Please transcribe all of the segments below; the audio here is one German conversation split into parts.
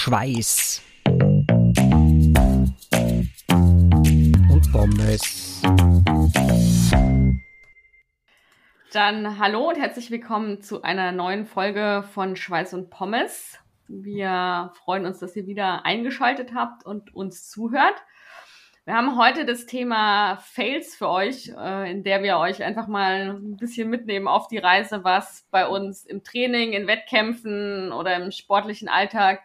Schweiß und Pommes. Dann hallo und herzlich willkommen zu einer neuen Folge von Schweiß und Pommes. Wir freuen uns, dass ihr wieder eingeschaltet habt und uns zuhört. Wir haben heute das Thema Fails für euch, äh, in der wir euch einfach mal ein bisschen mitnehmen auf die Reise, was bei uns im Training, in Wettkämpfen oder im sportlichen Alltag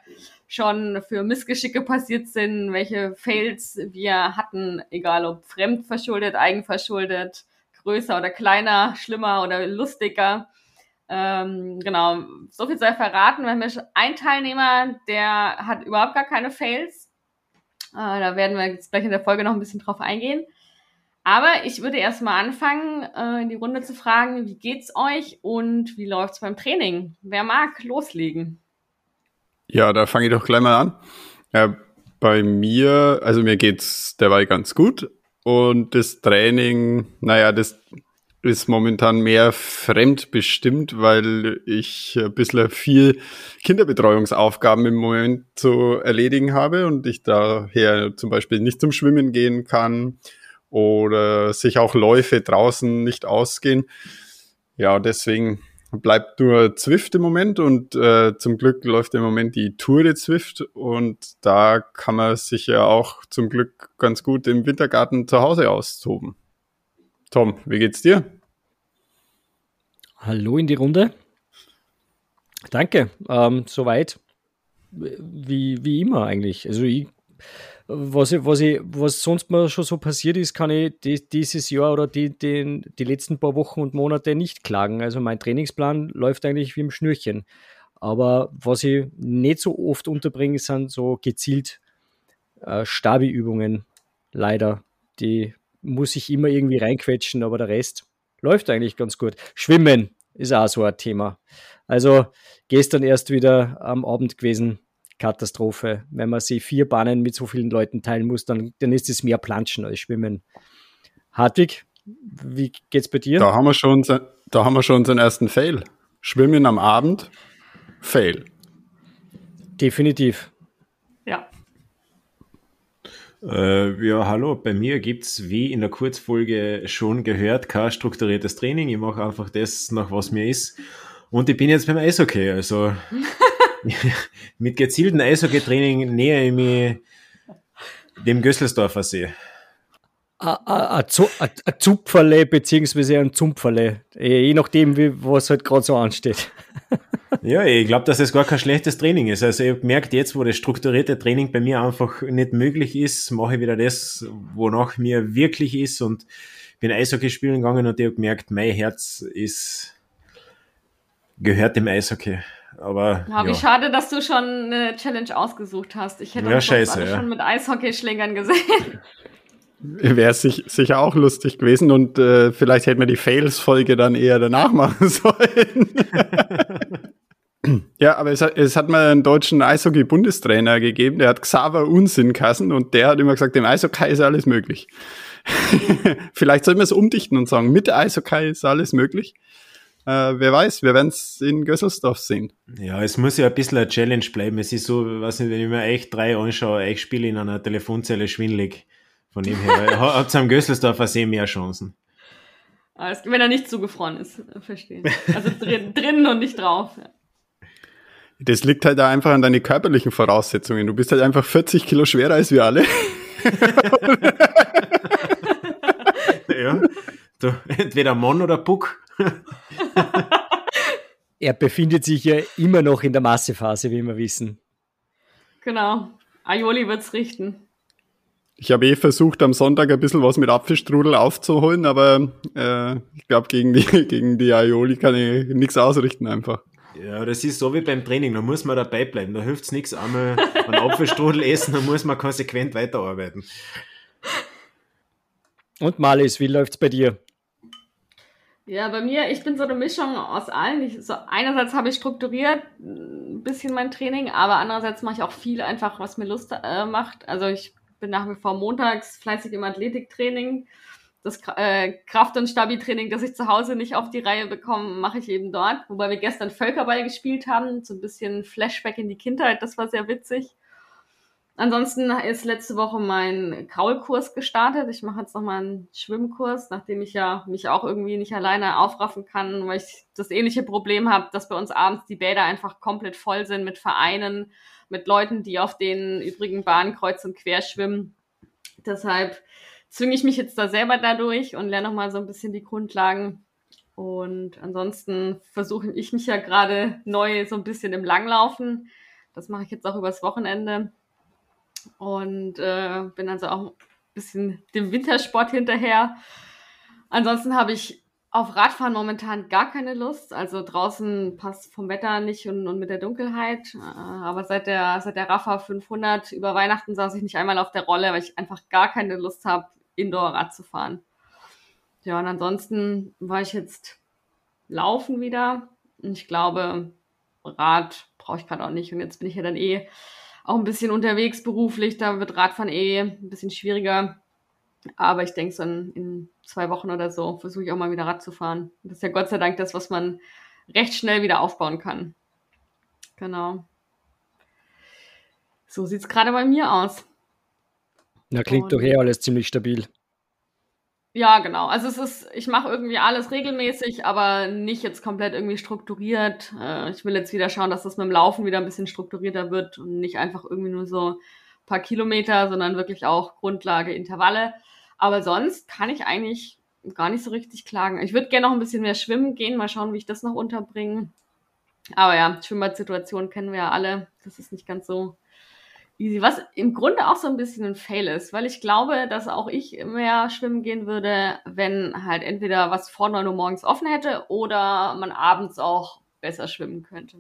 schon für Missgeschicke passiert sind, welche Fails wir hatten, egal ob fremdverschuldet, eigenverschuldet, größer oder kleiner, schlimmer oder lustiger. Ähm, genau, so viel sei verraten. Wir haben ja einen Teilnehmer, der hat überhaupt gar keine Fails äh, da werden wir jetzt gleich in der Folge noch ein bisschen drauf eingehen. Aber ich würde erstmal anfangen, äh, in die Runde zu fragen, wie geht's euch und wie läuft's beim Training? Wer mag loslegen? Ja, da fange ich doch gleich mal an. Ja, bei mir, also mir geht's derweil ganz gut. Und das Training, naja, das ist momentan mehr fremdbestimmt, weil ich ein bisschen viel Kinderbetreuungsaufgaben im Moment zu erledigen habe und ich daher zum Beispiel nicht zum Schwimmen gehen kann oder sich auch Läufe draußen nicht ausgehen. Ja, deswegen bleibt nur Zwift im Moment und äh, zum Glück läuft im Moment die Tour de Zwift und da kann man sich ja auch zum Glück ganz gut im Wintergarten zu Hause austoben. Tom, wie geht's dir? Hallo in die Runde. Danke. Ähm, soweit wie, wie immer eigentlich. Also ich, was, ich, was, ich, was sonst mal schon so passiert ist, kann ich die, dieses Jahr oder die, die, die letzten paar Wochen und Monate nicht klagen. Also mein Trainingsplan läuft eigentlich wie im Schnürchen. Aber was ich nicht so oft unterbringe, sind so gezielt äh, Stabi-Übungen. Leider. Die muss ich immer irgendwie reinquetschen, aber der Rest läuft eigentlich ganz gut. Schwimmen ist auch so ein Thema. Also gestern erst wieder am Abend gewesen, Katastrophe. Wenn man sich vier Bahnen mit so vielen Leuten teilen muss, dann, dann ist es mehr Planschen als Schwimmen. Hartwig, wie geht's bei dir? Da haben wir schon, da haben wir schon unseren ersten Fail. Schwimmen am Abend, Fail. Definitiv. Äh, ja, hallo, bei mir gibt's wie in der Kurzfolge schon gehört, kein strukturiertes Training. Ich mache einfach das, nach was mir ist. Und ich bin jetzt beim Eishockey. Also mit gezieltem Eishockey-Training näher ich mich dem Gösselsdorfer See. Ein Zupferle beziehungsweise ein Zumpferle, je nachdem, wie, was halt gerade so ansteht. Ja, ich glaube, dass es gar kein schlechtes Training ist. Also ich habe gemerkt, jetzt, wo das strukturierte Training bei mir einfach nicht möglich ist, mache ich wieder das, wonach mir wirklich ist und bin Eishockey spielen gegangen und ich habe gemerkt, mein Herz ist gehört dem Eishockey. Aber ja, wie schade, dass du schon eine Challenge ausgesucht hast. Ich hätte ja, uns scheiße, ja. schon mit Eishockeyschlägern gesehen. Wäre sich, sicher auch lustig gewesen und äh, vielleicht hätten wir die Fails-Folge dann eher danach machen sollen. Ja, aber es hat, es hat mal einen deutschen Eishockey-Bundestrainer gegeben, der hat Xaver Unsinn kassen und der hat immer gesagt, dem Eishockey ist alles möglich. Vielleicht sollten wir es umdichten und sagen, mit Eishockey ist alles möglich. Äh, wer weiß, wir werden es in Gösselsdorf sehen. Ja, es muss ja ein bisschen eine Challenge bleiben. Es ist so, weiß nicht, wenn ich mir echt drei anschaue, ich spiele in einer Telefonzelle schwindelig. Von dem her, habt ihr am Gösselsdorfer See mehr Chancen. Wenn er nicht zugefroren ist, verstehe. Also drin, drin und nicht drauf. Ja. Das liegt halt da einfach an deinen körperlichen Voraussetzungen. Du bist halt einfach 40 Kilo schwerer als wir alle. ja, du, entweder Mann oder Puck. er befindet sich ja immer noch in der Massephase, wie wir wissen. Genau. Aioli wird's richten. Ich habe eh versucht, am Sonntag ein bisschen was mit Apfelstrudel aufzuholen, aber äh, ich glaube, gegen die, gegen die Aioli kann ich nichts ausrichten einfach. Ja, das ist so wie beim Training, da muss man dabei bleiben, da hilft es nichts, einmal einen Apfelstrudel essen, da muss man konsequent weiterarbeiten. Und Malis, wie läuft's bei dir? Ja, bei mir, ich bin so eine Mischung aus allen. Ich, so, einerseits habe ich strukturiert ein bisschen mein Training, aber andererseits mache ich auch viel einfach, was mir Lust äh, macht. Also ich bin nach wie vor montags fleißig im Athletiktraining das äh, Kraft- und Stabi-Training, das ich zu Hause nicht auf die Reihe bekomme, mache ich eben dort. Wobei wir gestern Völkerball gespielt haben, so ein bisschen Flashback in die Kindheit, das war sehr witzig. Ansonsten ist letzte Woche mein Kraulkurs gestartet. Ich mache jetzt nochmal einen Schwimmkurs, nachdem ich ja mich auch irgendwie nicht alleine aufraffen kann, weil ich das ähnliche Problem habe, dass bei uns abends die Bäder einfach komplett voll sind mit Vereinen, mit Leuten, die auf den übrigen Bahnen kreuz und quer schwimmen. Deshalb zwinge ich mich jetzt da selber dadurch und lerne nochmal so ein bisschen die Grundlagen. Und ansonsten versuche ich mich ja gerade neu so ein bisschen im Langlaufen. Das mache ich jetzt auch übers Wochenende und äh, bin also auch ein bisschen dem Wintersport hinterher. Ansonsten habe ich auf Radfahren momentan gar keine Lust. Also draußen passt vom Wetter nicht und, und mit der Dunkelheit. Äh, aber seit der, seit der Rafa 500 über Weihnachten saß ich nicht einmal auf der Rolle, weil ich einfach gar keine Lust habe, Indoor-Rad zu fahren. Ja, und ansonsten war ich jetzt laufen wieder. Und ich glaube, Rad brauche ich gerade auch nicht. Und jetzt bin ich ja dann eh auch ein bisschen unterwegs beruflich. Da wird Radfahren eh ein bisschen schwieriger. Aber ich denke, so in, in, zwei Wochen oder so versuche ich auch mal wieder Rad zu fahren. Das ist ja Gott sei Dank das, was man recht schnell wieder aufbauen kann. Genau. So sieht es gerade bei mir aus. Na, klingt Und, doch eh alles ziemlich stabil. Ja, genau. Also es ist, ich mache irgendwie alles regelmäßig, aber nicht jetzt komplett irgendwie strukturiert. Äh, ich will jetzt wieder schauen, dass das mit dem Laufen wieder ein bisschen strukturierter wird und nicht einfach irgendwie nur so paar Kilometer, sondern wirklich auch Grundlage, Intervalle. Aber sonst kann ich eigentlich gar nicht so richtig klagen. Ich würde gerne noch ein bisschen mehr schwimmen gehen, mal schauen, wie ich das noch unterbringe. Aber ja, Schwimmbad-Situation kennen wir ja alle. Das ist nicht ganz so easy. Was im Grunde auch so ein bisschen ein Fail ist, weil ich glaube, dass auch ich mehr schwimmen gehen würde, wenn halt entweder was vor 9 Uhr morgens offen hätte oder man abends auch besser schwimmen könnte.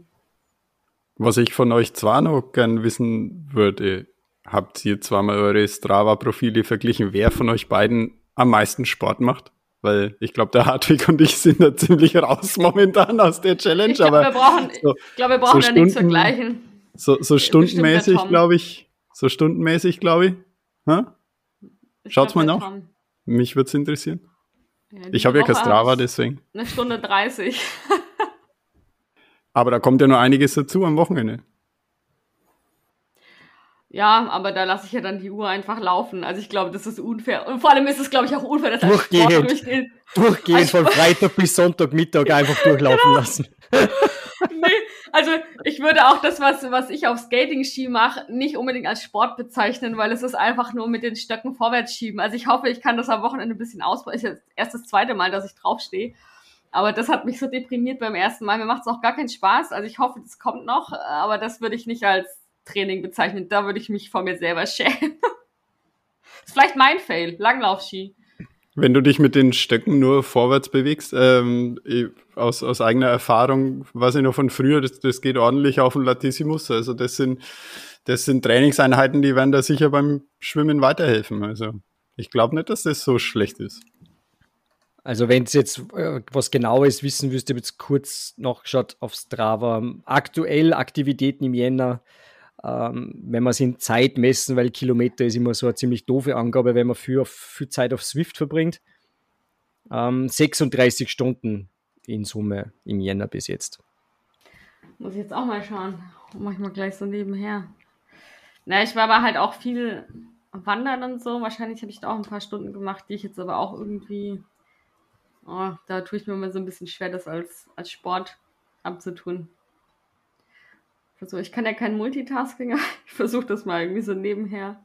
Was ich von euch zwar noch gern wissen würde, habt ihr zwar mal eure Strava-Profile verglichen, wer von euch beiden am meisten Sport macht? Weil ich glaube, der Hartwig und ich sind da ziemlich raus momentan aus der Challenge. Ich glaube, wir brauchen, so, ich glaub, wir brauchen so da nichts vergleichen. So, so stundenmäßig, glaube ich. So stundenmäßig, glaube ich. Ha? Schaut's mal nach. Mich würde es interessieren. Ja, ich habe ja kein Strava, deswegen. Eine Stunde 30. aber da kommt ja noch einiges dazu am Wochenende. Ja, aber da lasse ich ja dann die Uhr einfach laufen. Also ich glaube, das ist unfair. Und vor allem ist es, glaube ich, auch unfair, dass durchgehend, durchgehend, durchgehend also, von Freitag bis Sonntagmittag einfach durchlaufen genau. lassen. nee, also ich würde auch das, was, was ich auf Skating-Ski mache, nicht unbedingt als Sport bezeichnen, weil es ist einfach nur mit den Stöcken vorwärts schieben. Also ich hoffe, ich kann das am Wochenende ein bisschen ausbauen. Ist jetzt erst das zweite Mal, dass ich draufstehe. Aber das hat mich so deprimiert beim ersten Mal. Mir macht es auch gar keinen Spaß. Also ich hoffe, das kommt noch, aber das würde ich nicht als Training bezeichnen. Da würde ich mich vor mir selber schämen. ist vielleicht mein Fail, Langlaufski. Wenn du dich mit den Stöcken nur vorwärts bewegst, ähm, aus, aus eigener Erfahrung, weiß ich noch von früher, das, das geht ordentlich auf den Latissimus. Also das sind, das sind Trainingseinheiten, die werden da sicher beim Schwimmen weiterhelfen. Also ich glaube nicht, dass das so schlecht ist. Also wenn es jetzt äh, was Genaues wissen wüsste, ich jetzt kurz nachgeschaut auf Strava. Aktuell Aktivitäten im Jänner ähm, wenn wir es in Zeit messen, weil Kilometer ist immer so eine ziemlich doofe Angabe, wenn man viel, viel Zeit auf Swift verbringt. Ähm, 36 Stunden in Summe im Jänner bis jetzt. Muss ich jetzt auch mal schauen. Mach ich mal gleich so nebenher. Na, ich war aber halt auch viel wandern und so. Wahrscheinlich habe ich da auch ein paar Stunden gemacht, die ich jetzt aber auch irgendwie. Oh, da tue ich mir immer so ein bisschen schwer, das als, als Sport abzutun versuche, ich kann ja kein Multitasking, ich versuche das mal irgendwie so nebenher.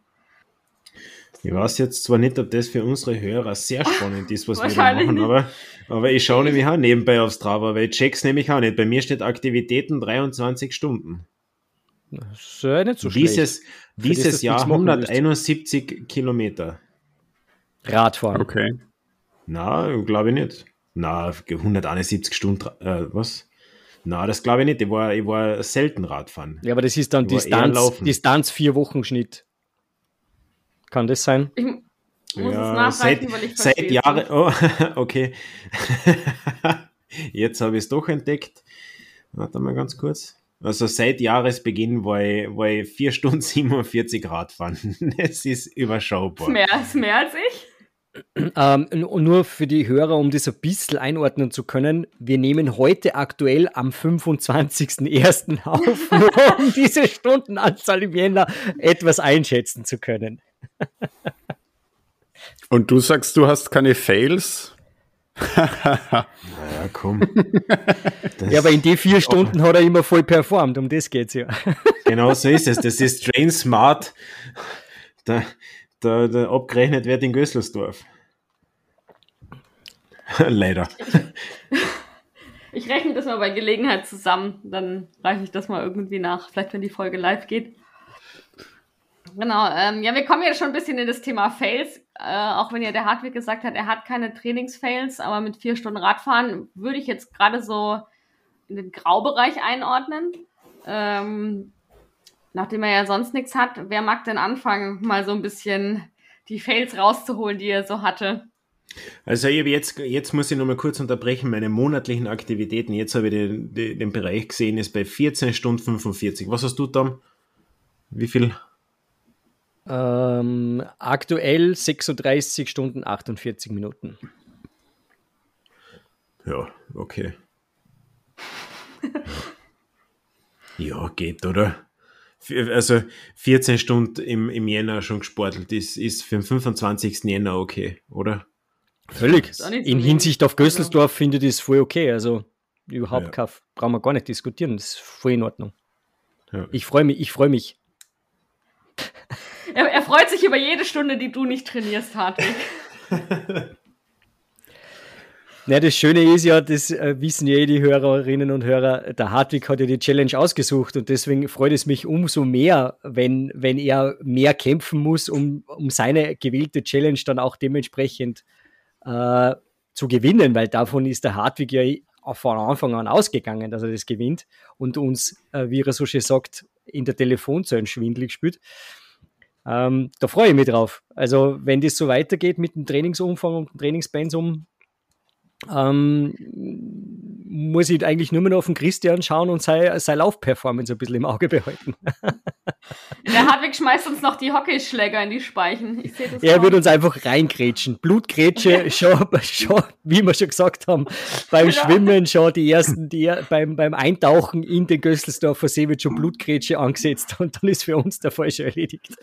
Ich weiß jetzt zwar nicht, ob das für unsere Hörer sehr spannend ist, was wir da machen, aber, aber ich schaue nämlich auch nebenbei aufs Strava, weil ich check's nämlich auch nicht. Bei mir steht Aktivitäten 23 Stunden. Das ist ja nicht so dieses, schlecht. Dieses Jahr 171 Kilometer. Radfahren. Okay. Na, glaube ich nicht. Na, 171 Stunden, äh, was? Na, das glaube ich nicht. Ich war, ich war selten Radfahren. Ja, aber das ist dann Distanz, Distanz vier Wochen Schnitt. Kann das sein? Ich muss ja, es nachreichen, seit, weil ich Seit Jahren. Oh, okay. Jetzt habe ich es doch entdeckt. Warte mal ganz kurz. Also seit Jahresbeginn war ich, war ich 4 Stunden 47 Radfahren. Das ist überschaubar. Mehr, ist mehr als ich? Ähm, nur für die Hörer, um das ein bisschen einordnen zu können, wir nehmen heute aktuell am 25.01. auf, nur um diese Stundenanzahl im Jänner etwas einschätzen zu können. Und du sagst, du hast keine Fails? naja, komm. ja, aber in die vier Stunden hat er immer voll performt, um das geht's ja. genau so ist es. Das ist Train Smart, der, der, der abgerechnet wird in Gösselsdorf. Leider. Ich rechne das mal bei Gelegenheit zusammen, dann reiche ich das mal irgendwie nach, vielleicht wenn die Folge live geht. Genau, ähm, ja, wir kommen jetzt schon ein bisschen in das Thema Fails, äh, auch wenn ja der Hartwig gesagt hat, er hat keine Trainingsfails, aber mit vier Stunden Radfahren würde ich jetzt gerade so in den Graubereich einordnen. Ähm, nachdem er ja sonst nichts hat, wer mag denn anfangen, mal so ein bisschen die Fails rauszuholen, die er so hatte? Also ich habe jetzt, jetzt muss ich nochmal kurz unterbrechen, meine monatlichen Aktivitäten. Jetzt habe ich den, den, den Bereich gesehen, ist bei 14 Stunden 45. Was hast du, Tom? Wie viel? Ähm, aktuell 36 Stunden 48 Minuten. Ja, okay. ja, geht, oder? Also 14 Stunden im, im Jänner schon gesportelt ist, ist für den 25. Jänner okay, oder? Völlig. So In Hinsicht auf Gösselsdorf finde ich das voll okay. Also überhaupt ja. kein, brauchen wir gar nicht diskutieren. Das ist voll in Ordnung. Ja. Ich freue mich, ich freue mich. Er, er, freut sich über jede Stunde, die du nicht trainierst, Hartwig. Na, das Schöne ist ja, das äh, wissen ja eh die Hörerinnen und Hörer, der Hartwig hat ja die Challenge ausgesucht und deswegen freut es mich umso mehr, wenn, wenn er mehr kämpfen muss, um, um seine gewählte Challenge dann auch dementsprechend äh, zu gewinnen, weil davon ist der Hartwig ja von Anfang an ausgegangen, dass er das gewinnt und uns, äh, wie er so schön sagt, in der Telefonzelle schwindlig spielt. Ähm, da freue ich mich drauf. Also, wenn das so weitergeht mit dem Trainingsumfang und dem Trainingspensum, ähm, muss ich eigentlich nur mehr noch auf den Christian schauen und seine, seine Laufperformance ein bisschen im Auge behalten. Der Hartwig schmeißt uns noch die Hockeyschläger in die Speichen. er wird uns einfach reingrätschen. Blutgrätsche, schon, schon, wie wir schon gesagt haben, beim genau. Schwimmen schon die ersten, die, beim, beim Eintauchen in den Gösselsdorfer See wird schon Blutgrätsche angesetzt und dann ist für uns der Fall schon erledigt.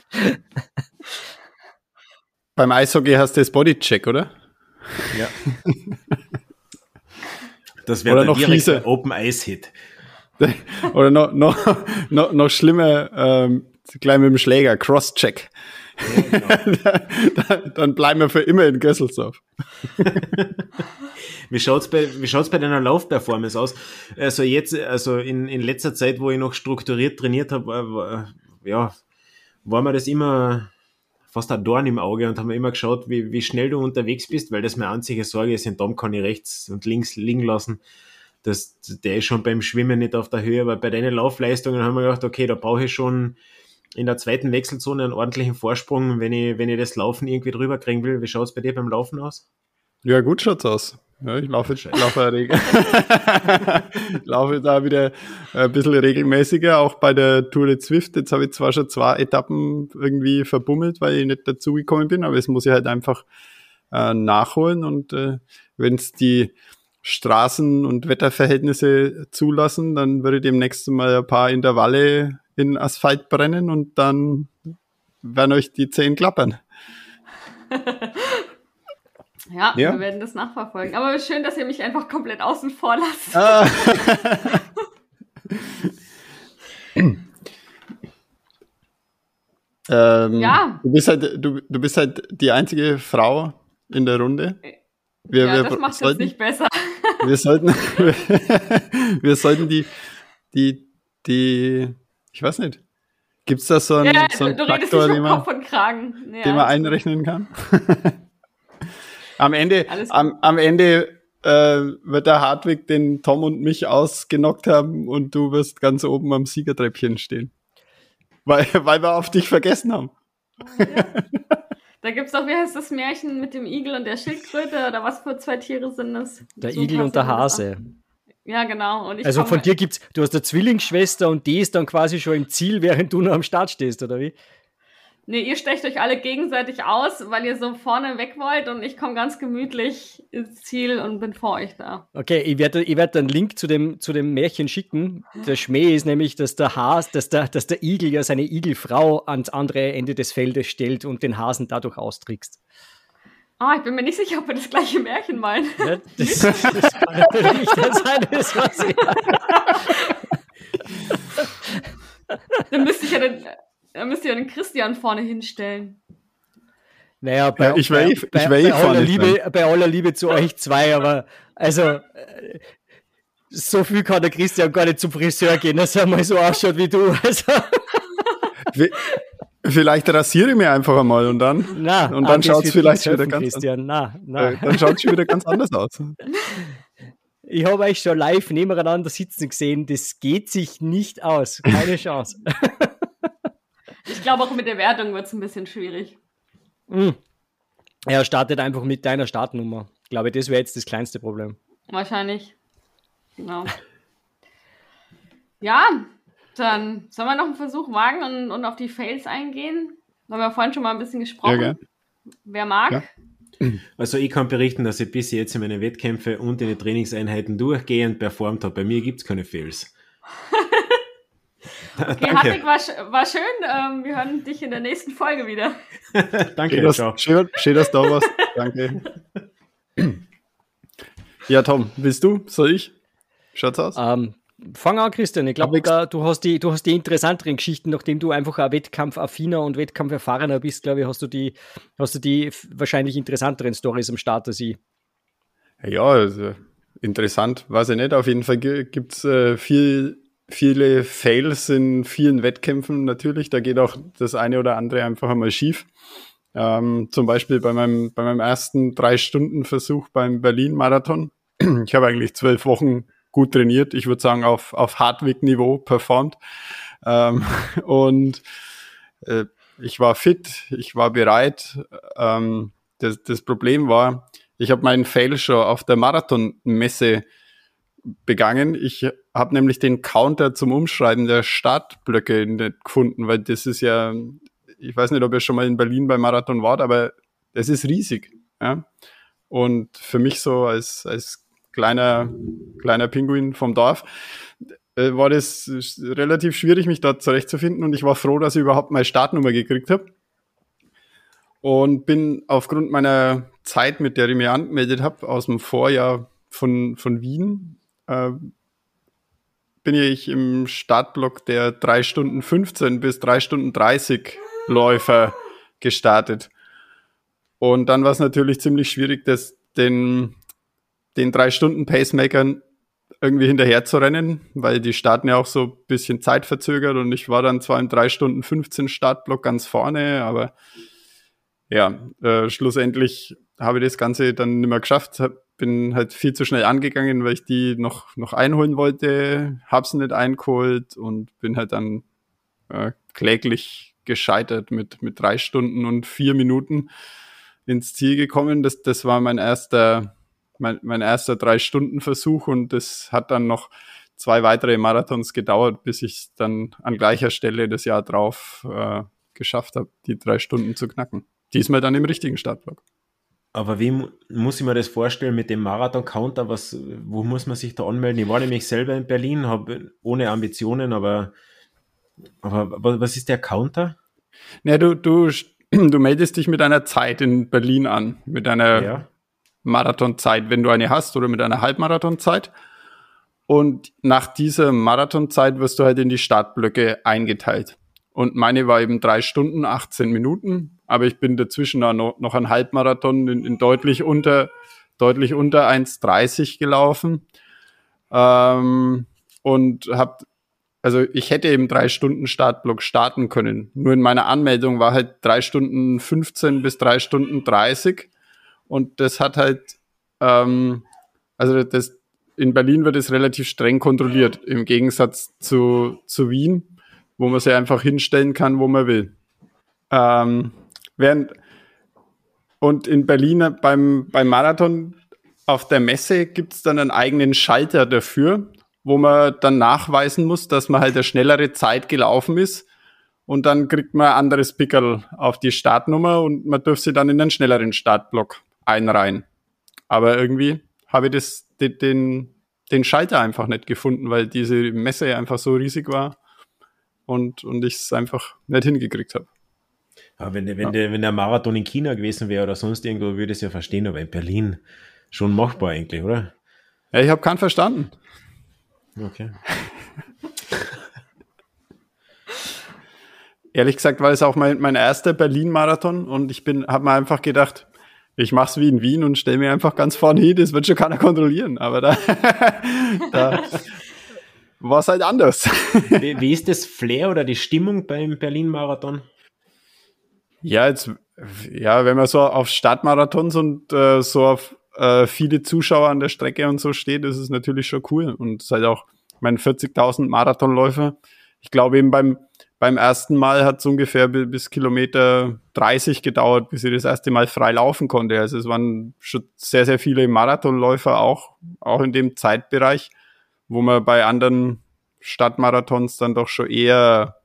Beim Eishockey hast du das Bodycheck, oder? Ja. Das wäre noch fiese Open Ice Hit. Oder noch, noch, noch, noch schlimmer, ähm, gleich mit dem Schläger, Cross-Check. Ja, genau. dann, dann bleiben wir für immer in Gösselsdorf. wie schaut's bei, wie schaut's bei deiner Laufperformance aus? Also jetzt, also in, in letzter Zeit, wo ich noch strukturiert trainiert habe, ja, war mir das immer fast ein Dorn im Auge und haben immer geschaut, wie, wie schnell du unterwegs bist, weil das meine einzige Sorge ist, den Dom kann ich rechts und links liegen lassen. Das, der ist schon beim Schwimmen nicht auf der Höhe, aber bei deinen Laufleistungen haben wir gedacht, okay, da brauche ich schon in der zweiten Wechselzone einen ordentlichen Vorsprung, wenn ich, wenn ich das Laufen irgendwie drüber kriegen will. Wie schaut es bei dir beim Laufen aus? Ja, gut schaut's aus. Ja, ich laufe, laufe, laufe da wieder ein bisschen regelmäßiger, auch bei der Tour de Zwift. Jetzt habe ich zwar schon zwei Etappen irgendwie verbummelt, weil ich nicht dazugekommen bin, aber es muss ich halt einfach äh, nachholen. Und äh, wenn es die Straßen- und Wetterverhältnisse zulassen, dann würde ich demnächst mal ein paar Intervalle in Asphalt brennen und dann werden euch die Zehen klappern. Ja, ja, wir werden das nachverfolgen. Aber schön, dass ihr mich einfach komplett außen vor lasst. Ah. ähm, ja. Du bist, halt, du, du bist halt die einzige Frau in der Runde. Wir, ja, wir das macht sollten, es nicht besser. wir sollten, wir sollten die, die, die, ich weiß nicht, gibt es da so einen, ja, so einen Faktor, den man, ja, den man einrechnen kann? Am Ende, am, am Ende äh, wird der Hartwig den Tom und mich ausgenockt haben und du wirst ganz oben am Siegertreppchen stehen. Weil, weil wir auf dich vergessen haben. ja. Da gibt's doch, wie heißt das Märchen mit dem Igel und der Schildkröte oder was für zwei Tiere sind das? Der so Igel und der Hase. Ja, genau. also von dir gibt's, du hast eine Zwillingsschwester und die ist dann quasi schon im Ziel, während du noch am Start stehst, oder wie? Nee, ihr stecht euch alle gegenseitig aus, weil ihr so vorne weg wollt und ich komme ganz gemütlich ins Ziel und bin vor euch da. Okay, ich werde ich werd einen Link zu dem, zu dem Märchen schicken. Der Schmäh ist nämlich, dass der Has, dass der, dass der Igel ja seine Igelfrau ans andere Ende des Feldes stellt und den Hasen dadurch austrickst. Ah, ich bin mir nicht sicher, ob wir das gleiche Märchen meinen. Ja, das, das kann natürlich nicht sein, das weiß ich. Dann müsste ich ja den, dann müsst ihr den Christian vorne hinstellen. Naja, bei, Ja, ich bei, will eh- bei, ich will eh bei, aller vorne Liebe, bei aller Liebe zu euch zwei, aber also äh, so viel kann der Christian gar nicht zum Friseur gehen, dass er mal so ausschaut wie du. Also, Vi- Vielleicht rasiere ich mir einfach einmal und dann, na, Und dann schaut's wird vielleicht wieder ganz Christian. Na, na. äh, dann schaut es schon wieder ganz anders aus. Ich habe euch schon live nebeneinander sitzen gesehen. Das geht sich nicht aus. Keine Chance. Ich glaube, auch mit der Wertung wird es ein bisschen schwierig. Hm. Er startet einfach mit deiner Startnummer. Ich glaube, das wäre jetzt das kleinste Problem. Wahrscheinlich. Genau. Ja, dann sollen wir noch einen Versuch wagen und, und auf die Fails eingehen? Da haben wir vorhin schon mal ein bisschen gesprochen. Ja? Wer mag? Ja. Also ich kann berichten, dass ich bis jetzt in meine Wettkämpfe und in den Trainingseinheiten durchgehend performt habe. Bei mir gibt es keine Fails. Okay, Hartwig, war, war schön. Ähm, wir hören dich in der nächsten Folge wieder. Danke, Schön, dass, ciao. schön, schön, dass du da warst. Danke. Ja, Tom, willst du? Soll ich? Schaut's aus? Ähm, fang an, Christian. Ich glaube, du, hast die, du hast die interessanteren Geschichten, nachdem du einfach ein wettkampfaffiner und wettkampferfahrener bist, glaube ich, hast du die, hast du die wahrscheinlich interessanteren Stories am Start als ich. Ja, also interessant, weiß ich nicht. Auf jeden Fall gibt es äh, viel, viele Fails in vielen Wettkämpfen natürlich. Da geht auch das eine oder andere einfach einmal schief. Ähm, zum Beispiel bei meinem, bei meinem ersten Drei-Stunden-Versuch beim Berlin-Marathon. Ich habe eigentlich zwölf Wochen gut trainiert. Ich würde sagen, auf, auf Hartwig-Niveau performt. Ähm, und äh, ich war fit, ich war bereit. Ähm, das, das Problem war, ich habe meinen Fail schon auf der Marathonmesse begangen. Ich habe nämlich den Counter zum Umschreiben der Startblöcke nicht gefunden, weil das ist ja, ich weiß nicht, ob ihr schon mal in Berlin beim Marathon wart, aber es ist riesig. Ja? Und für mich so als, als kleiner, kleiner Pinguin vom Dorf äh, war das relativ schwierig, mich dort zurechtzufinden und ich war froh, dass ich überhaupt meine Startnummer gekriegt habe und bin aufgrund meiner Zeit, mit der ich mich angemeldet habe, aus dem Vorjahr von, von Wien, äh, bin ich im Startblock der 3 Stunden 15 bis 3 Stunden 30 Läufer gestartet. Und dann war es natürlich ziemlich schwierig, das, den, den 3 Stunden Pacemakern irgendwie hinterher zu rennen, weil die starten ja auch so ein bisschen zeitverzögert und ich war dann zwar im 3 Stunden 15 Startblock ganz vorne, aber ja, äh, schlussendlich habe ich das Ganze dann nicht mehr geschafft, bin halt viel zu schnell angegangen, weil ich die noch, noch einholen wollte, hab's nicht eingeholt und bin halt dann äh, kläglich gescheitert mit, mit drei Stunden und vier Minuten ins Ziel gekommen. Das, das war mein erster, mein, mein erster Drei-Stunden-Versuch und das hat dann noch zwei weitere Marathons gedauert, bis ich dann an gleicher Stelle das Jahr drauf äh, geschafft habe, die drei Stunden zu knacken. Diesmal dann im richtigen Startblock. Aber wie mu- muss ich mir das vorstellen mit dem Marathon-Counter? Was, wo muss man sich da anmelden? Ich war nämlich selber in Berlin, habe ohne Ambitionen, aber, aber wa- was ist der Counter? Ja, du, du, du meldest dich mit einer Zeit in Berlin an, mit einer Ja. Marathonzeit, wenn du eine hast, oder mit einer Halbmarathonzeit. Und nach dieser Marathonzeit wirst du halt in die Startblöcke eingeteilt. Und meine war eben drei Stunden, 18 Minuten, aber ich bin dazwischen noch, noch ein Halbmarathon in, in deutlich unter, deutlich unter 1,30 gelaufen. Ähm, und hab, also ich hätte eben drei Stunden Startblock starten können. Nur in meiner Anmeldung war halt drei Stunden 15 bis drei Stunden 30. Und das hat halt, ähm, also das, in Berlin wird es relativ streng kontrolliert, im Gegensatz zu, zu Wien, wo man sich einfach hinstellen kann, wo man will. Ähm, während, und in Berlin beim, beim Marathon auf der Messe gibt's dann einen eigenen Schalter dafür, wo man dann nachweisen muss, dass man halt eine schnellere Zeit gelaufen ist. und dann kriegt man ein anderes Pickerl auf die Startnummer und man dürfte sie dann in einen schnelleren Startblock einreihen. Aber irgendwie habe ich das, den, den, den Schalter einfach nicht gefunden, weil diese Messe einfach so riesig war und, und ich es einfach nicht hingekriegt habe. Aber wenn, wenn, ja. der, wenn der Marathon in China gewesen wäre oder sonst irgendwo, würde ich es ja verstehen, aber in Berlin schon machbar eigentlich, oder? Ja, ich habe keinen verstanden. Okay. Ehrlich gesagt war es auch mein, mein erster Berlin-Marathon und ich bin, habe mir einfach gedacht, ich mach's wie in Wien und stelle mir einfach ganz vorne hin, das wird schon keiner kontrollieren. Aber da, da war es halt anders. Wie, wie, ist das Flair oder die Stimmung beim Berlin-Marathon? Ja, jetzt, ja, wenn man so auf Stadtmarathons und äh, so auf äh, viele Zuschauer an der Strecke und so steht, ist es natürlich schon cool. Und es ist halt auch, mein 40.000 Marathonläufer. Ich glaube eben beim, beim ersten Mal hat es ungefähr bis, bis Kilometer 30 gedauert, bis ich das erste Mal frei laufen konnte. Also es waren schon sehr, sehr viele Marathonläufer auch, auch in dem Zeitbereich, wo man bei anderen Stadtmarathons dann doch schon eher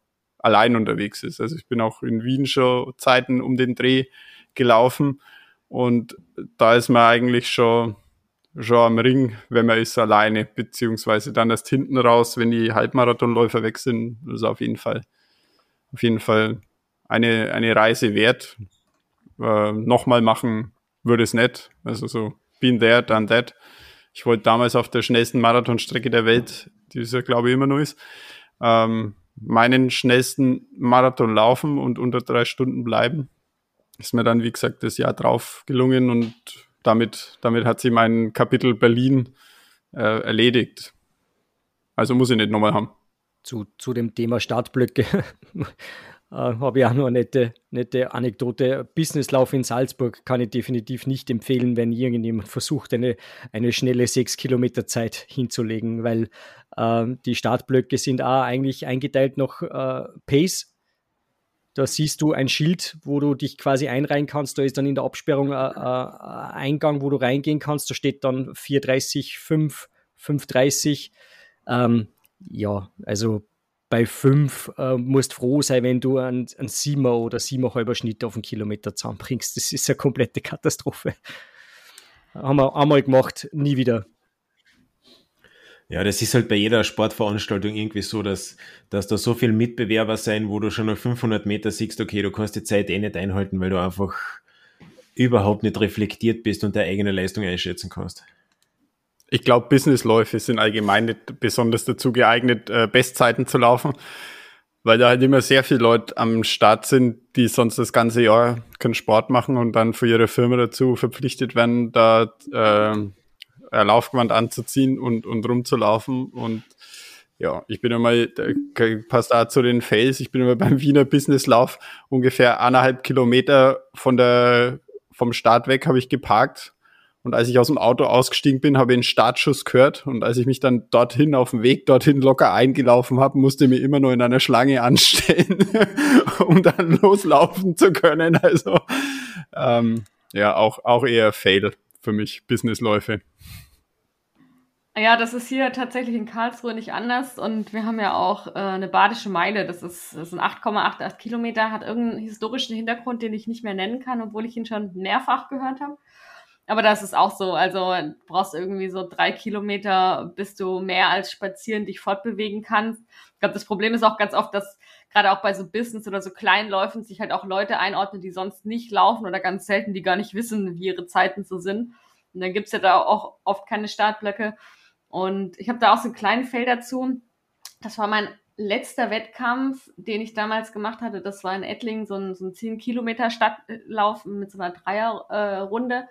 allein unterwegs ist. Also ich bin auch in Wien schon Zeiten um den Dreh gelaufen und da ist man eigentlich schon, schon am Ring, wenn man ist alleine, beziehungsweise dann erst hinten raus, wenn die Halbmarathonläufer weg sind, das ist auf jeden Fall, auf jeden Fall eine, eine Reise wert. Äh, Nochmal machen würde es nicht. Also so, been there, done that. Ich wollte damals auf der schnellsten Marathonstrecke der Welt, die es ja glaube ich immer noch ist, ähm, meinen schnellsten Marathon laufen und unter drei Stunden bleiben. Ist mir dann, wie gesagt, das Jahr drauf gelungen und damit, damit hat sie mein Kapitel Berlin äh, erledigt. Also muss ich nicht nochmal haben. Zu, zu dem Thema Startblöcke äh, habe ich auch noch eine nette, nette Anekdote. Businesslauf in Salzburg kann ich definitiv nicht empfehlen, wenn irgendjemand versucht, eine, eine schnelle 6 Kilometer Zeit hinzulegen, weil äh, die Startblöcke sind auch eigentlich eingeteilt nach äh, Pace. Da siehst du ein Schild, wo du dich quasi einreihen kannst. Da ist dann in der Absperrung ein äh, äh, Eingang, wo du reingehen kannst. Da steht dann 4,30, 5, 5,30. Ähm, ja, also bei 5 äh, musst froh sein, wenn du einen, einen 7 oder 7,5 Schnitt auf einen Kilometer zusammenbringst. Das ist eine komplette Katastrophe. Haben wir einmal gemacht, nie wieder. Ja, das ist halt bei jeder Sportveranstaltung irgendwie so, dass, dass da so viel Mitbewerber sein, wo du schon nach 500 Meter siehst, okay, du kannst die Zeit eh nicht einhalten, weil du einfach überhaupt nicht reflektiert bist und deine eigene Leistung einschätzen kannst. Ich glaube, Businessläufe sind allgemein nicht besonders dazu geeignet, äh, Bestzeiten zu laufen, weil da halt immer sehr viele Leute am Start sind, die sonst das ganze Jahr keinen Sport machen und dann für ihre Firma dazu verpflichtet werden, da äh, Laufgewand anzuziehen und, und rumzulaufen. Und ja, ich bin immer, passt da zu den Fails, ich bin immer beim Wiener Businesslauf ungefähr eineinhalb Kilometer von der, vom Start weg habe ich geparkt und als ich aus dem Auto ausgestiegen bin, habe ich einen Startschuss gehört. Und als ich mich dann dorthin auf dem Weg dorthin locker eingelaufen habe, musste ich mir immer nur in einer Schlange anstellen, um dann loslaufen zu können. Also ähm, ja, auch, auch eher Fail für mich, Businessläufe. Ja, das ist hier tatsächlich in Karlsruhe nicht anders. Und wir haben ja auch äh, eine badische Meile. Das ist, das sind 8,88 Kilometer, hat irgendeinen historischen Hintergrund, den ich nicht mehr nennen kann, obwohl ich ihn schon mehrfach gehört habe. Aber das ist auch so. Also brauchst irgendwie so drei Kilometer, bis du mehr als spazieren dich fortbewegen kannst. Ich glaube, das Problem ist auch ganz oft, dass gerade auch bei so Business oder so Kleinläufen sich halt auch Leute einordnen, die sonst nicht laufen oder ganz selten, die gar nicht wissen, wie ihre Zeiten so sind. Und dann gibt's ja da auch oft keine Startblöcke. Und ich habe da auch so einen kleinen Feld dazu. Das war mein letzter Wettkampf, den ich damals gemacht hatte. Das war in Ettlingen so ein, so ein 10 Kilometer Stadtlauf mit so einer Dreierrunde. Äh,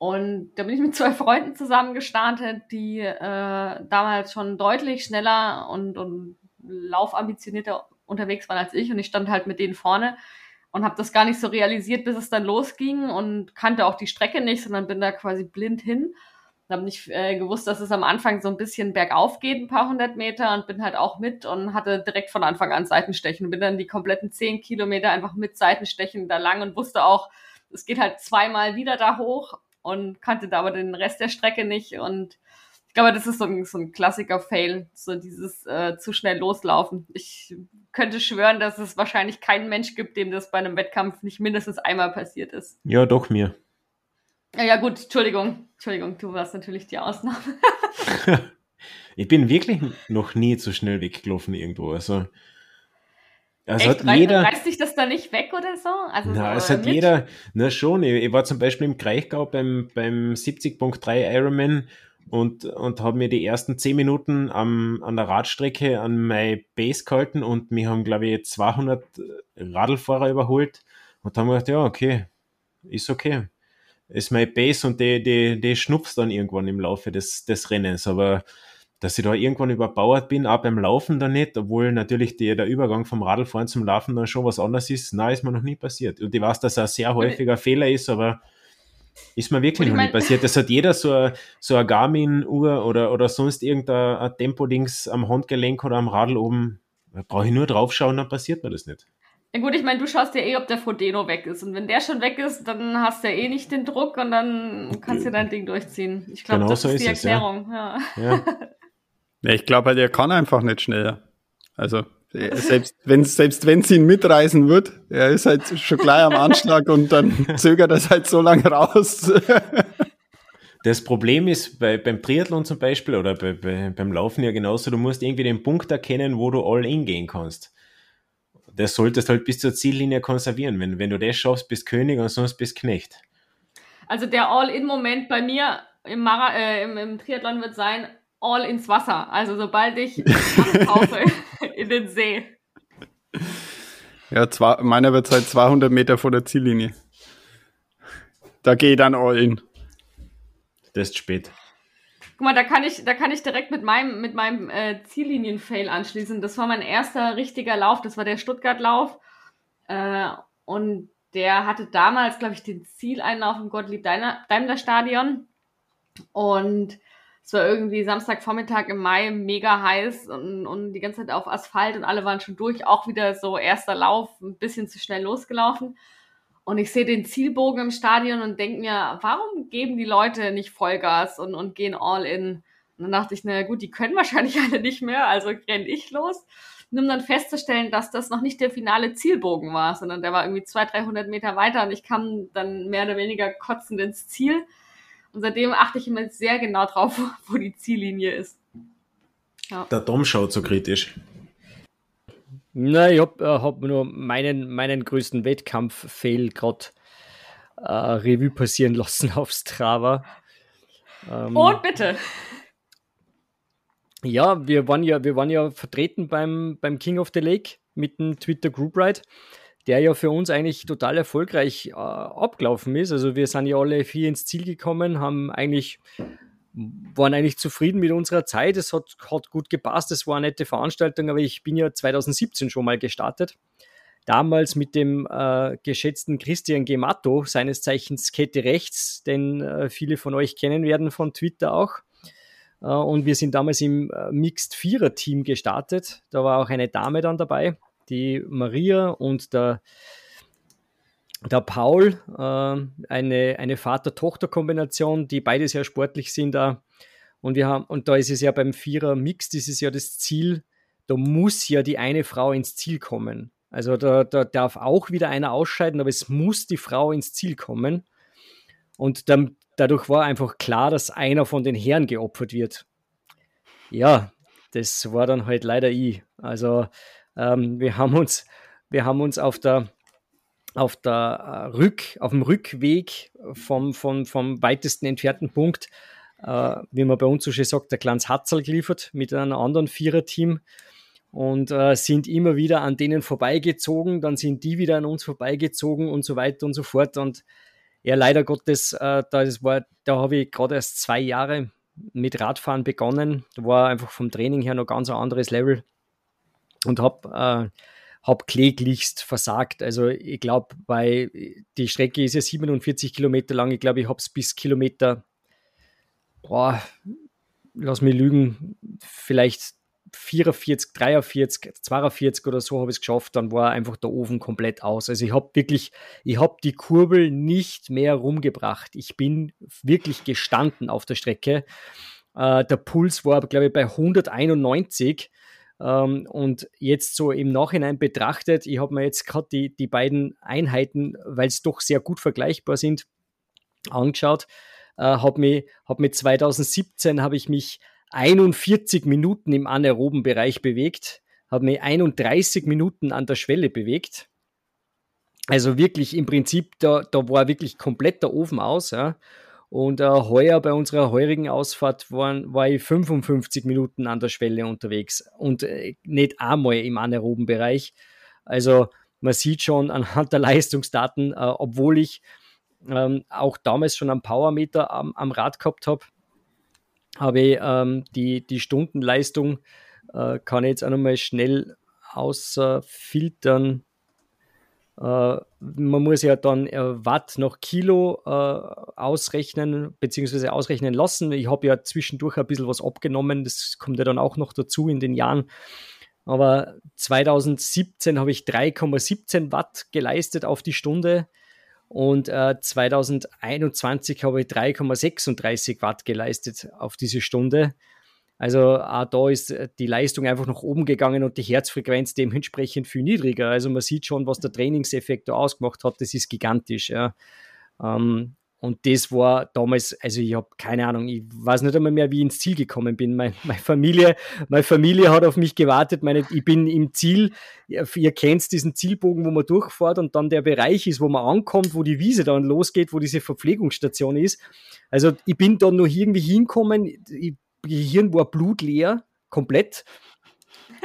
und da bin ich mit zwei Freunden zusammen gestartet, die äh, damals schon deutlich schneller und, und laufambitionierter unterwegs waren als ich. Und ich stand halt mit denen vorne und habe das gar nicht so realisiert, bis es dann losging und kannte auch die Strecke nicht, sondern bin da quasi blind hin. Habe nicht äh, gewusst, dass es am Anfang so ein bisschen bergauf geht, ein paar hundert Meter und bin halt auch mit und hatte direkt von Anfang an Seitenstechen. Bin dann die kompletten zehn Kilometer einfach mit Seitenstechen da lang und wusste auch, es geht halt zweimal wieder da hoch und kannte da aber den Rest der Strecke nicht. Und ich glaube, das ist so ein, so ein Klassiker-Fail, so dieses äh, zu schnell loslaufen. Ich könnte schwören, dass es wahrscheinlich keinen Mensch gibt, dem das bei einem Wettkampf nicht mindestens einmal passiert ist. Ja, doch mir. Ja, ja gut, Entschuldigung. Entschuldigung, du warst natürlich die Ausnahme. ich bin wirklich noch nie zu schnell weggelaufen irgendwo. Also, also Echt? hat jeder, reißt sich das da nicht weg oder so? Also na, so, es hat mit? jeder, na schon. Ich, ich, war zum Beispiel im Kraichgau beim, beim 70.3 Ironman und, und habe mir die ersten zehn Minuten am, an der Radstrecke an meine Base gehalten und wir haben, glaube ich, 200 Radlfahrer überholt und haben gedacht, ja, okay, ist okay ist mein Base und die, die, die schnupft dann irgendwann im Laufe des, des Rennens. Aber dass ich da irgendwann überbauert bin, auch beim Laufen dann nicht, obwohl natürlich die, der Übergang vom Radlfahren zum Laufen dann schon was anderes ist, na, ist mir noch nie passiert. Und ich weiß, dass er ein sehr häufiger Fehler ist, aber ist mir wirklich noch nie passiert. Das hat jeder so eine, so Garmin-Uhr oder, oder sonst irgendein Tempo-Dings am Handgelenk oder am Radl oben. Da brauche ich nur draufschauen, dann passiert mir das nicht. Ja gut, ich meine, du schaust ja eh, ob der Frodeno weg ist. Und wenn der schon weg ist, dann hast du ja eh nicht den Druck und dann kannst du dein Ding durchziehen. Ich glaube, genau das so ist die Erklärung. Es, ja. Ja. Ja. ich glaube halt, er kann einfach nicht schneller. Also selbst wenn selbst wenn sie ihn mitreißen wird, er ist halt schon gleich am Anschlag und dann zögert er halt so lange raus. Das Problem ist bei, beim Triathlon zum Beispiel oder bei, bei, beim Laufen ja genauso, du musst irgendwie den Punkt erkennen, wo du all in gehen kannst das solltest halt bis zur Ziellinie konservieren. Wenn, wenn du das schaffst, bist König und sonst bist Knecht. Also der All-In-Moment bei mir im, Mara äh, im, im, Triathlon wird sein, all ins Wasser. Also sobald ich in den See. Ja, zwei, meiner wird halt 200 Meter vor der Ziellinie. Da gehe ich dann all in. Das ist spät. Guck mal, da kann ich, da kann ich direkt mit meinem, mit meinem äh, Ziellinien-Fail anschließen. Das war mein erster richtiger Lauf. Das war der Stuttgart-Lauf. Äh, und der hatte damals, glaube ich, den Zieleinlauf im Gottlieb-Daimler-Stadion. Und es war irgendwie Samstagvormittag im Mai mega heiß und, und die ganze Zeit auf Asphalt und alle waren schon durch. Auch wieder so erster Lauf, ein bisschen zu schnell losgelaufen. Und ich sehe den Zielbogen im Stadion und denke mir, warum geben die Leute nicht Vollgas und, und gehen all in? Und dann dachte ich, na gut, die können wahrscheinlich alle nicht mehr, also renne ich los. Und um dann festzustellen, dass das noch nicht der finale Zielbogen war, sondern der war irgendwie 200, 300 Meter weiter und ich kam dann mehr oder weniger kotzend ins Ziel. Und seitdem achte ich immer sehr genau drauf, wo die Ziellinie ist. Ja. Der Dom schaut so kritisch. Na, ich habe äh, hab nur meinen, meinen größten Wettkampf-Fail gerade äh, Revue passieren lassen auf Strava. Ähm, Und bitte. Ja, wir waren ja, wir waren ja vertreten beim, beim King of the Lake mit dem Twitter Group Ride, der ja für uns eigentlich total erfolgreich äh, abgelaufen ist. Also wir sind ja alle vier ins Ziel gekommen, haben eigentlich waren eigentlich zufrieden mit unserer Zeit. Es hat, hat gut gepasst, es war eine nette Veranstaltung, aber ich bin ja 2017 schon mal gestartet. Damals mit dem äh, geschätzten Christian Gemato, seines Zeichens Kette Rechts, den äh, viele von euch kennen werden von Twitter auch. Äh, und wir sind damals im äh, Mixed Vierer Team gestartet. Da war auch eine Dame dann dabei, die Maria und der der Paul, äh, eine, eine Vater-Tochter-Kombination, die beide sehr sportlich sind da. Und wir haben, und da ist es ja beim Vierer-Mix, das ist ja das Ziel, da muss ja die eine Frau ins Ziel kommen. Also da, da darf auch wieder einer ausscheiden, aber es muss die Frau ins Ziel kommen. Und dann, dadurch war einfach klar, dass einer von den Herren geopfert wird. Ja, das war dann halt leider ich. Also ähm, wir haben uns, wir haben uns auf der auf, der, äh, Rück, auf dem Rückweg vom, vom, vom weitesten entfernten Punkt, äh, wie man bei uns so schön sagt, der Glanz Hatzel geliefert mit einem anderen Viererteam und äh, sind immer wieder an denen vorbeigezogen, dann sind die wieder an uns vorbeigezogen und so weiter und so fort. Und ja, leider Gottes, äh, da, da habe ich gerade erst zwei Jahre mit Radfahren begonnen. Da war einfach vom Training her noch ganz ein anderes Level und habe äh, habe kläglichst versagt. Also ich glaube, weil die Strecke ist ja 47 Kilometer lang. Ich glaube, ich habe es bis Kilometer, boah, lass mich lügen, vielleicht 44, 43, 42 oder so habe ich es geschafft, dann war einfach der Ofen komplett aus. Also ich habe wirklich, ich habe die Kurbel nicht mehr rumgebracht. Ich bin wirklich gestanden auf der Strecke. Äh, der Puls war, glaube ich, bei 191 Ähm, und jetzt so im Nachhinein betrachtet, ich habe mir jetzt gerade die, die beiden Einheiten, weil es doch sehr gut vergleichbar sind, angeschaut. Äh, habe mich, hab mit 2017 habe ich mich 41 Minuten im anaeroben Bereich bewegt, habe mich 31 Minuten an der Schwelle bewegt. Also wirklich im Prinzip, da, da war wirklich komplett der Ofen aus. Ja. Und äh, heuer bei unserer heurigen Ausfahrt waren, war ich 55 Minuten an der Schwelle unterwegs und äh, nicht einmal im anaeroben Bereich. Also man sieht schon anhand der Leistungsdaten, äh, obwohl ich ähm, auch damals schon einen Powermeter am, am Rad gehabt habe, habe ich ähm, die, die Stundenleistung, äh, kann ich jetzt auch nochmal schnell ausfiltern. Äh, man muss ja dann äh, Watt nach Kilo äh, ausrechnen, beziehungsweise ausrechnen lassen. Ich habe ja zwischendurch ein bisschen was abgenommen, das kommt ja dann auch noch dazu in den Jahren. Aber 2017 habe ich 3,17 Watt geleistet auf die Stunde und äh, 2021 habe ich 3,36 Watt geleistet auf diese Stunde. Also auch da ist äh, die Leistung einfach nach oben gegangen und die Herzfrequenz dementsprechend viel niedriger. Also man sieht schon, was der Trainingseffekt da ausgemacht hat. Das ist gigantisch. Ja. Ähm, und das war damals, also ich habe keine Ahnung, ich weiß nicht einmal mehr, wie ich ins Ziel gekommen bin. Meine, meine, Familie, meine Familie hat auf mich gewartet. Meine, ich bin im Ziel, ihr kennt diesen Zielbogen, wo man durchfährt und dann der Bereich ist, wo man ankommt, wo die Wiese dann losgeht, wo diese Verpflegungsstation ist. Also ich bin da nur irgendwie hinkommen. Ich Gehirn war blutleer, komplett.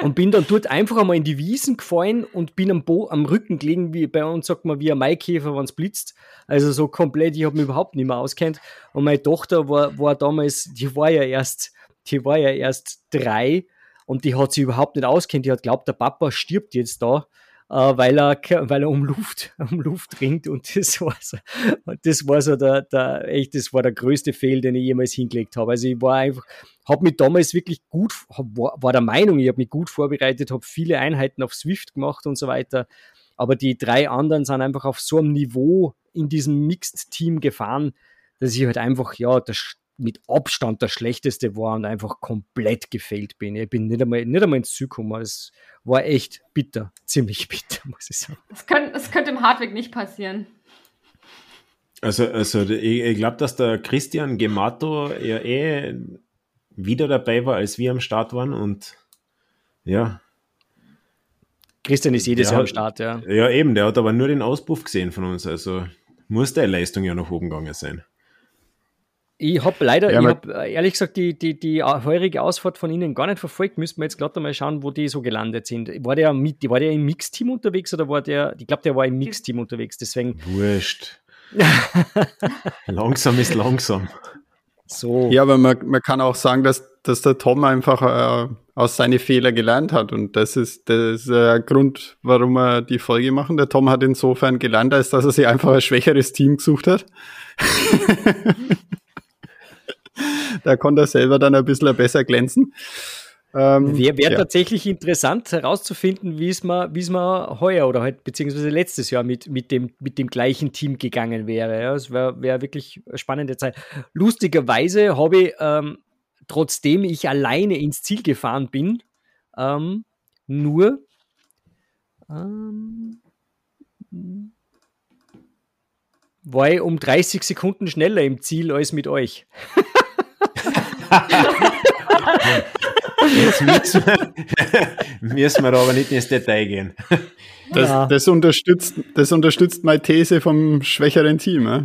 Und bin dann dort einfach einmal in die Wiesen gefallen und bin am, Bo am Rücken gelegen, wie bei uns sagt man, wie ein Maikäfer, wenn es blitzt. Also so komplett, ich habe mich überhaupt nicht mehr auskennt. Und meine Tochter war, war damals, die war ja erst, die war ja erst drei und die hat sich überhaupt nicht auskennt. Die hat glaubt, der Papa stirbt jetzt da weil, er, weil er um Luft, um Luft ringt und das war so, das war so der, der, echt, das war der größte Fehl, den ich jemals hingelegt habe. Also ich war einfach, habe mich damals wirklich gut, war, war der Meinung, ich habe mich gut vorbereitet, habe viele Einheiten auf Swift gemacht und so weiter. Aber die drei anderen sind einfach auf so einem Niveau in diesem Mixed-Team gefahren, dass ich halt einfach, ja, das, mit Abstand der schlechteste war und einfach komplett gefehlt bin. Ich bin nicht einmal, nicht einmal ins Ziel gekommen. Es war echt bitter, ziemlich bitter, muss ich sagen. Das könnte, das könnte im Hardweg nicht passieren. Also, also ich, ich glaube, dass der Christian Gemato ja eh wieder dabei war, als wir am Start waren und ja. Christian ist jedes Jahr am Start, ja. Ja, eben, der hat aber nur den Auspuff gesehen von uns, also muss der Leistung ja noch oben gegangen sein. Ich habe leider, ja, ich habe äh, ehrlich gesagt die, die, die heurige Ausfahrt von Ihnen gar nicht verfolgt. Müssen wir jetzt gerade mal schauen, wo die so gelandet sind. War der, mit, war der im Mixteam unterwegs oder war der, ich glaube, der war im Mixteam unterwegs, deswegen. Wurscht. langsam ist langsam. So. Ja, aber man, man kann auch sagen, dass, dass der Tom einfach äh, aus seinen Fehlern gelernt hat. Und das ist das der Grund, warum wir die Folge machen. Der Tom hat insofern gelernt, als dass er sich einfach ein schwächeres Team gesucht hat. da konnte er selber dann ein bisschen besser glänzen. Ähm, Wäre wär ja. tatsächlich interessant herauszufinden, wie es mal, wie es mal heuer oder halt beziehungsweise letztes Jahr mit, mit, dem, mit dem gleichen Team gegangen wäre. Ja, es wäre wär wirklich eine spannende Zeit. Lustigerweise habe ich, ähm, trotzdem ich alleine ins Ziel gefahren bin, ähm, nur ähm, war ich um 30 Sekunden schneller im Ziel als mit euch. Jetzt müssen wir, müssen wir aber nicht ins Detail gehen. Das, ja. das, unterstützt, das unterstützt meine These vom schwächeren Team. Ja,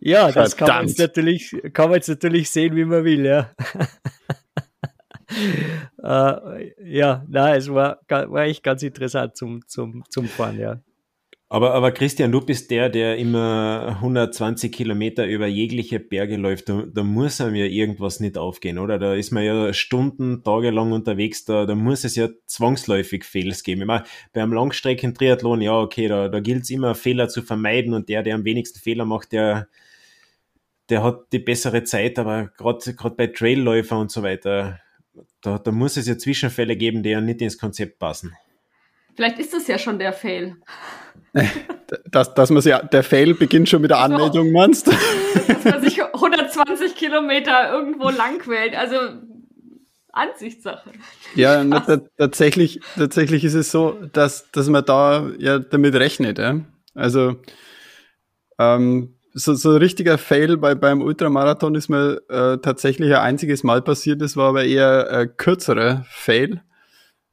ja das kann man, jetzt natürlich, kann man jetzt natürlich sehen, wie man will. Ja, uh, ja nein, es war, war echt ganz interessant zum, zum, zum Fahren. Ja. Aber, aber Christian, du bist der, der immer 120 Kilometer über jegliche Berge läuft. Da, da muss einem ja irgendwas nicht aufgehen, oder? Da ist man ja Stunden, Tage lang unterwegs, da, da muss es ja zwangsläufig Fails geben. Ich meine, beim Langstrecken-Triathlon, ja, okay, da, da gilt es immer, Fehler zu vermeiden und der, der am wenigsten Fehler macht, der, der hat die bessere Zeit, aber gerade bei Trailläufer und so weiter, da, da muss es ja Zwischenfälle geben, die ja nicht ins Konzept passen. Vielleicht ist das ja schon der Fail. dass, dass man ja, der Fail beginnt schon mit der Anmeldung, so, meinst Dass man sich 120 Kilometer irgendwo lang quält. Also, Ansichtssache. Ja, na, tatsächlich, tatsächlich ist es so, dass, dass man da ja damit rechnet. Ja? Also ähm, so, so ein richtiger Fail bei, beim Ultramarathon ist mir äh, tatsächlich ein einziges Mal passiert. Das war aber eher ein kürzerer Fail.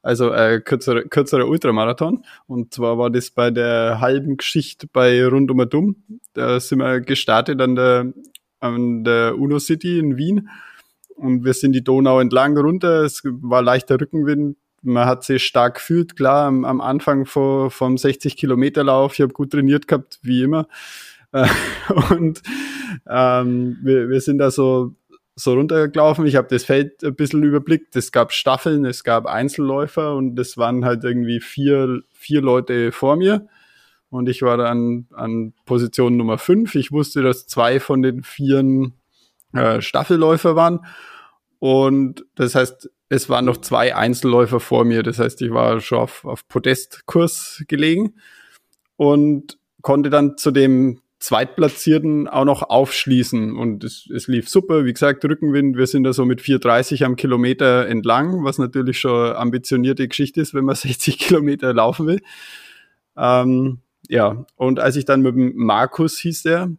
Also äh, kürzerer, kürzerer Ultramarathon. Und zwar war das bei der halben Geschichte bei Rund um Dumm. Da sind wir gestartet an der, an der Uno City in Wien. Und wir sind die Donau entlang runter. Es war leichter Rückenwind. Man hat sich stark gefühlt, klar, am, am Anfang vor, vom 60-Kilometer-Lauf. Ich habe gut trainiert gehabt, wie immer. und ähm, wir, wir sind da so, so runtergelaufen. Ich habe das Feld ein bisschen überblickt. Es gab Staffeln, es gab Einzelläufer und es waren halt irgendwie vier, vier Leute vor mir. Und ich war dann an Position Nummer fünf. Ich wusste, dass zwei von den vier äh, Staffelläufer waren. Und das heißt, es waren noch zwei Einzelläufer vor mir. Das heißt, ich war schon auf, auf Podestkurs gelegen und konnte dann zu dem Zweitplatzierten auch noch aufschließen. Und es, es lief super. Wie gesagt, Rückenwind. Wir sind da so mit 4,30 am Kilometer entlang, was natürlich schon ambitionierte Geschichte ist, wenn man 60 Kilometer laufen will. Ähm, ja, und als ich dann mit dem Markus hieß der,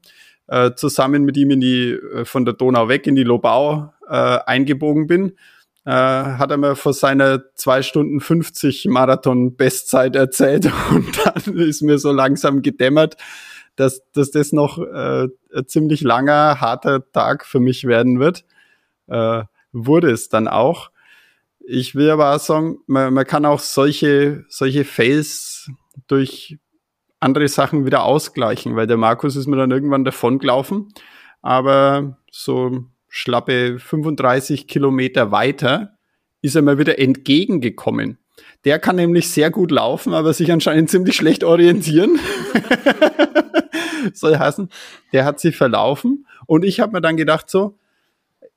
äh, zusammen mit ihm in die, äh, von der Donau weg in die Lobau äh, eingebogen bin, äh, hat er mir vor seiner zwei Stunden 50 Marathon Bestzeit erzählt und dann ist mir so langsam gedämmert, dass, dass das noch äh, ein ziemlich langer, harter Tag für mich werden wird. Äh, wurde es dann auch. Ich will aber auch sagen, man, man kann auch solche, solche Fails durch andere Sachen wieder ausgleichen, weil der Markus ist mir dann irgendwann davon gelaufen, aber so schlappe 35 Kilometer weiter ist er mir wieder entgegengekommen. Der kann nämlich sehr gut laufen, aber sich anscheinend ziemlich schlecht orientieren. Soll heißen, der hat sich verlaufen und ich habe mir dann gedacht so,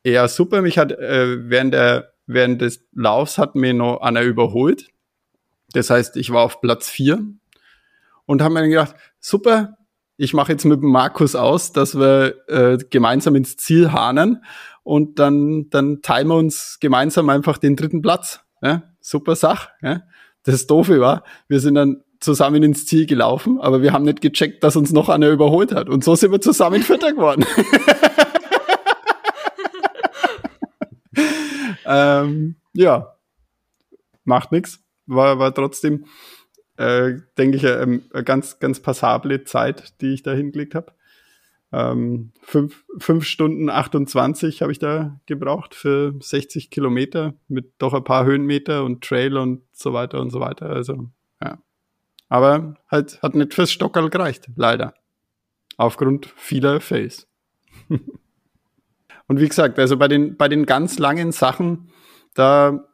ja super, mich hat äh, während der während des Laufs hat mir noch einer überholt. Das heißt, ich war auf Platz vier und haben mir dann gedacht, super, ich mache jetzt mit Markus aus, dass wir äh, gemeinsam ins Ziel hahnen und dann, dann teilen wir uns gemeinsam einfach den dritten Platz. Ja? Super Sache. Ja? Das Doofe war, wir sind dann zusammen ins Ziel gelaufen, aber wir haben nicht gecheckt, dass uns noch einer überholt hat. Und so sind wir zusammen Vierter geworden. ähm, ja, macht nichts. War, war trotzdem, äh, denke ich, eine, eine ganz, ganz passable Zeit, die ich da hingelegt habe. Ähm, fünf, fünf Stunden 28 habe ich da gebraucht für 60 Kilometer mit doch ein paar Höhenmeter und Trail und so weiter und so weiter. Also. Aber halt hat nicht fürs Stockerl gereicht, leider. Aufgrund vieler Fails. und wie gesagt, also bei den, bei den ganz langen Sachen, da,